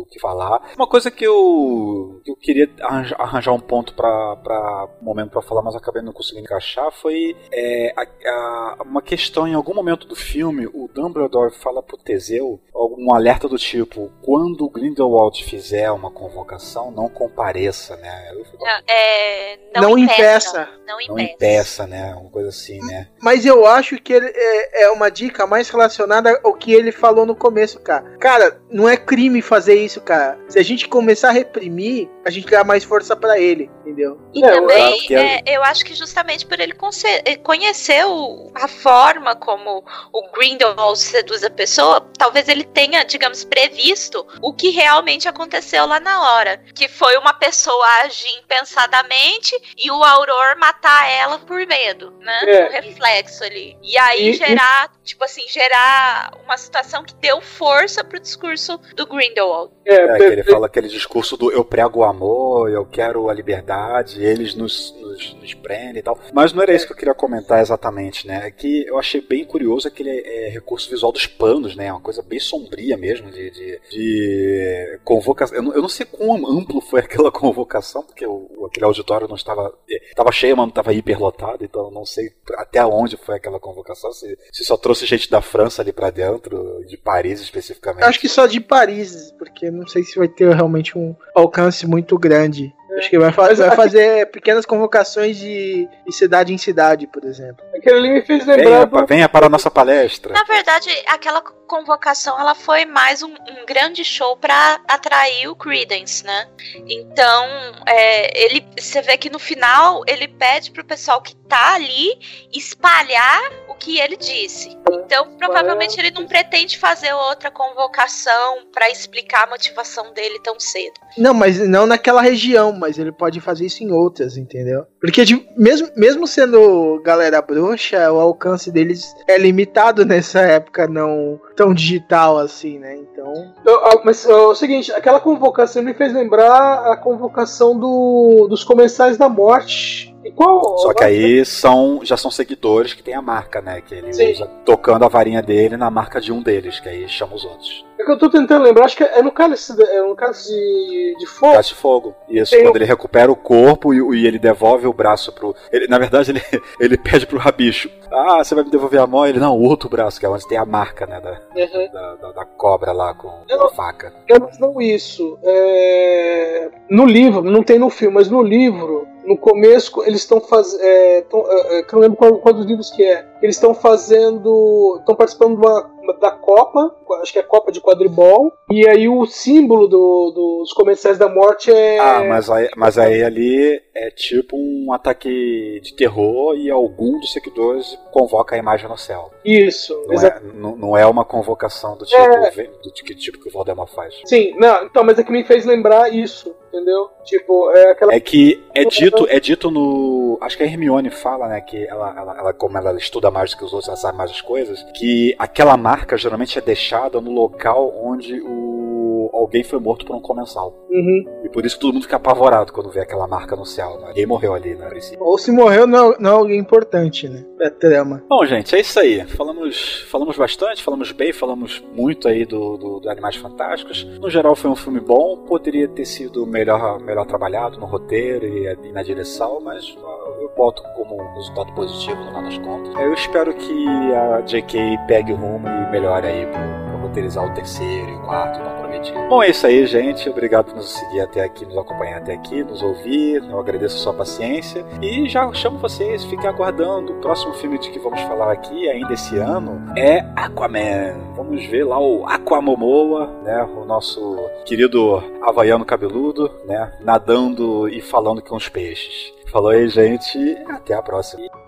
o que falar. Uma coisa que eu, que eu queria arranja- arranjar um ponto pra, pra um momento pra falar, mas acabei não conseguindo encaixar, foi é, a- a- uma questão em algum momento do filme, o Dumbledore fala pro Teseu algum alerta do tipo, quando o Grindelwald fizer uma convocação, não compareça, né? Não, é, não, Não impeça. impeça. Não Não impeça. impeça, né? Uma coisa assim, né? Mas eu acho que ele é, é uma dica mais relacionada ao que ele falou no começo, cara. Cara, não é crime fazer isso, cara. Se a gente começar a reprimir, a gente dá mais força pra ele, entendeu? E eu também, que é- é, eu acho que justamente por ele eh, conhecer o- a forma como o Grindelwald seduz a pessoa, talvez ele tenha, digamos, previsto o que realmente aconteceu lá na hora. Que foi uma pessoa agir impensadamente e o Auror matar ela por medo, né? É. Um reflexo ali. E aí E- gerar, tipo assim, gerar uma situação que deu força pro discurso do Grindelwald. É, É, ele fala aquele discurso do eu prego o amor, eu quero a liberdade, eles nos, nos, nos prendem e tal. Mas não era isso que eu queria comentar exatamente, né? É que eu achei bem curioso aquele é, recurso visual dos panos, né? Uma coisa bem sombria mesmo, de, de, de convocação. Eu não, eu não sei quão amplo foi aquela convocação, porque o, aquele auditório não estava. Estava cheio, mas não estava hiperlotado, então eu não sei até onde foi aquela convocação, se, se só trouxe gente da França ali pra dentro, de Paris especificamente. Acho que só de Paris, porque não sei se vai ter realmente um alcance muito grande. Acho que vai, fa- Mas vai fazer pequenas convocações de, de cidade em cidade, por exemplo. aquele ali me fez Venha, lembrar. pa- do- venha para a nossa palestra. Na verdade, aquela convocação ela foi mais um, um grande show para atrair o Credence, né? Então, é, ele, você vê que no final ele pede pro pessoal que tá ali espalhar o que ele disse. Então, provavelmente ele não pretende fazer outra convocação para explicar a motivação dele tão cedo. Não, mas não naquela região, mas ele pode fazer isso em outras, entendeu? Porque de- mesmo, mesmo sendo galera bruxa, o alcance deles é limitado nessa época não tão digital assim, né? Então. Eu- Mas é o seguinte, aquela convocação me fez lembrar a convocação do, dos comensais da morte. E qual? Só que aí são, já são seguidores que tem a marca, né? Que ele Sim. usa tocando a varinha dele na marca de um deles, que aí chama os outros. É que eu tô tentando lembrar, acho que é no cálice, de- é no cálice de, de fogo. Gás de fogo. Isso, Tem quando o- ele recupera o corpo e, e ele devolve o braço pro. Ele, na verdade, ele, ele pede pro rabicho: Ah, você vai me devolver a mão? Ele, não, o outro braço, que é onde tem a marca, né? Da, Uhum. da, da- da cobra lá com, Eu- a faca. Mas não isso. É, No livro, não tem no filme, mas no livro, no começo, eles estão fazendo. É, é, é, eu não lembro qual, qual dos livros que é. Eles estão fazendo. estão participando de uma- da Copa, acho que é Copa de Quadribol, e aí o símbolo do- dos comensais da morte é. Ah, mas aí, mas aí ali é tipo um ataque de terror e algum dos seguidores convoca a imagem no céu. Isso, Não é, não, não é uma convocação do tipo, É. do que tipo que o Voldemort faz. Sim, não, então, mas é que me fez lembrar isso, entendeu? Tipo, é aquela. É que é dito, é dito no. Acho que a Hermione fala, né? Que ela, ela, ela- como ela estuda mais do que os outros, ela sabe mais as coisas. Que aquela marca geralmente é deixada no local onde o alguém foi morto por um comensal. Uhum. E por isso todo mundo fica apavorado quando vê aquela marca no céu. Né? Ninguém morreu ali, né? Ou se morreu, não, não é alguém importante, né? É trama. Bom, gente, é isso aí. Falamos, falamos bastante, falamos bem, falamos muito aí do, do, do Animais Fantásticos. No geral, foi um filme bom. Poderia ter sido melhor, melhor trabalhado no roteiro e, na direção, mas eu boto como um resultado positivo no final das contas. Eu espero que a J.K. pegue o rumo e melhore aí pra, roteirizar o terceiro e o quarto, não prometido. Bom, é isso aí, gente. Obrigado por nos seguir até aqui, nos acompanhar até aqui, nos ouvir. Eu agradeço a sua paciência. E já chamo vocês, fiquem aguardando. O próximo filme de que vamos falar aqui, ainda esse ano, é Aquaman. Vamos ver lá o Aquamomoa, né? O nosso querido havaiano cabeludo, né? Nadando e falando com os peixes. Falou aí, gente. Até a próxima.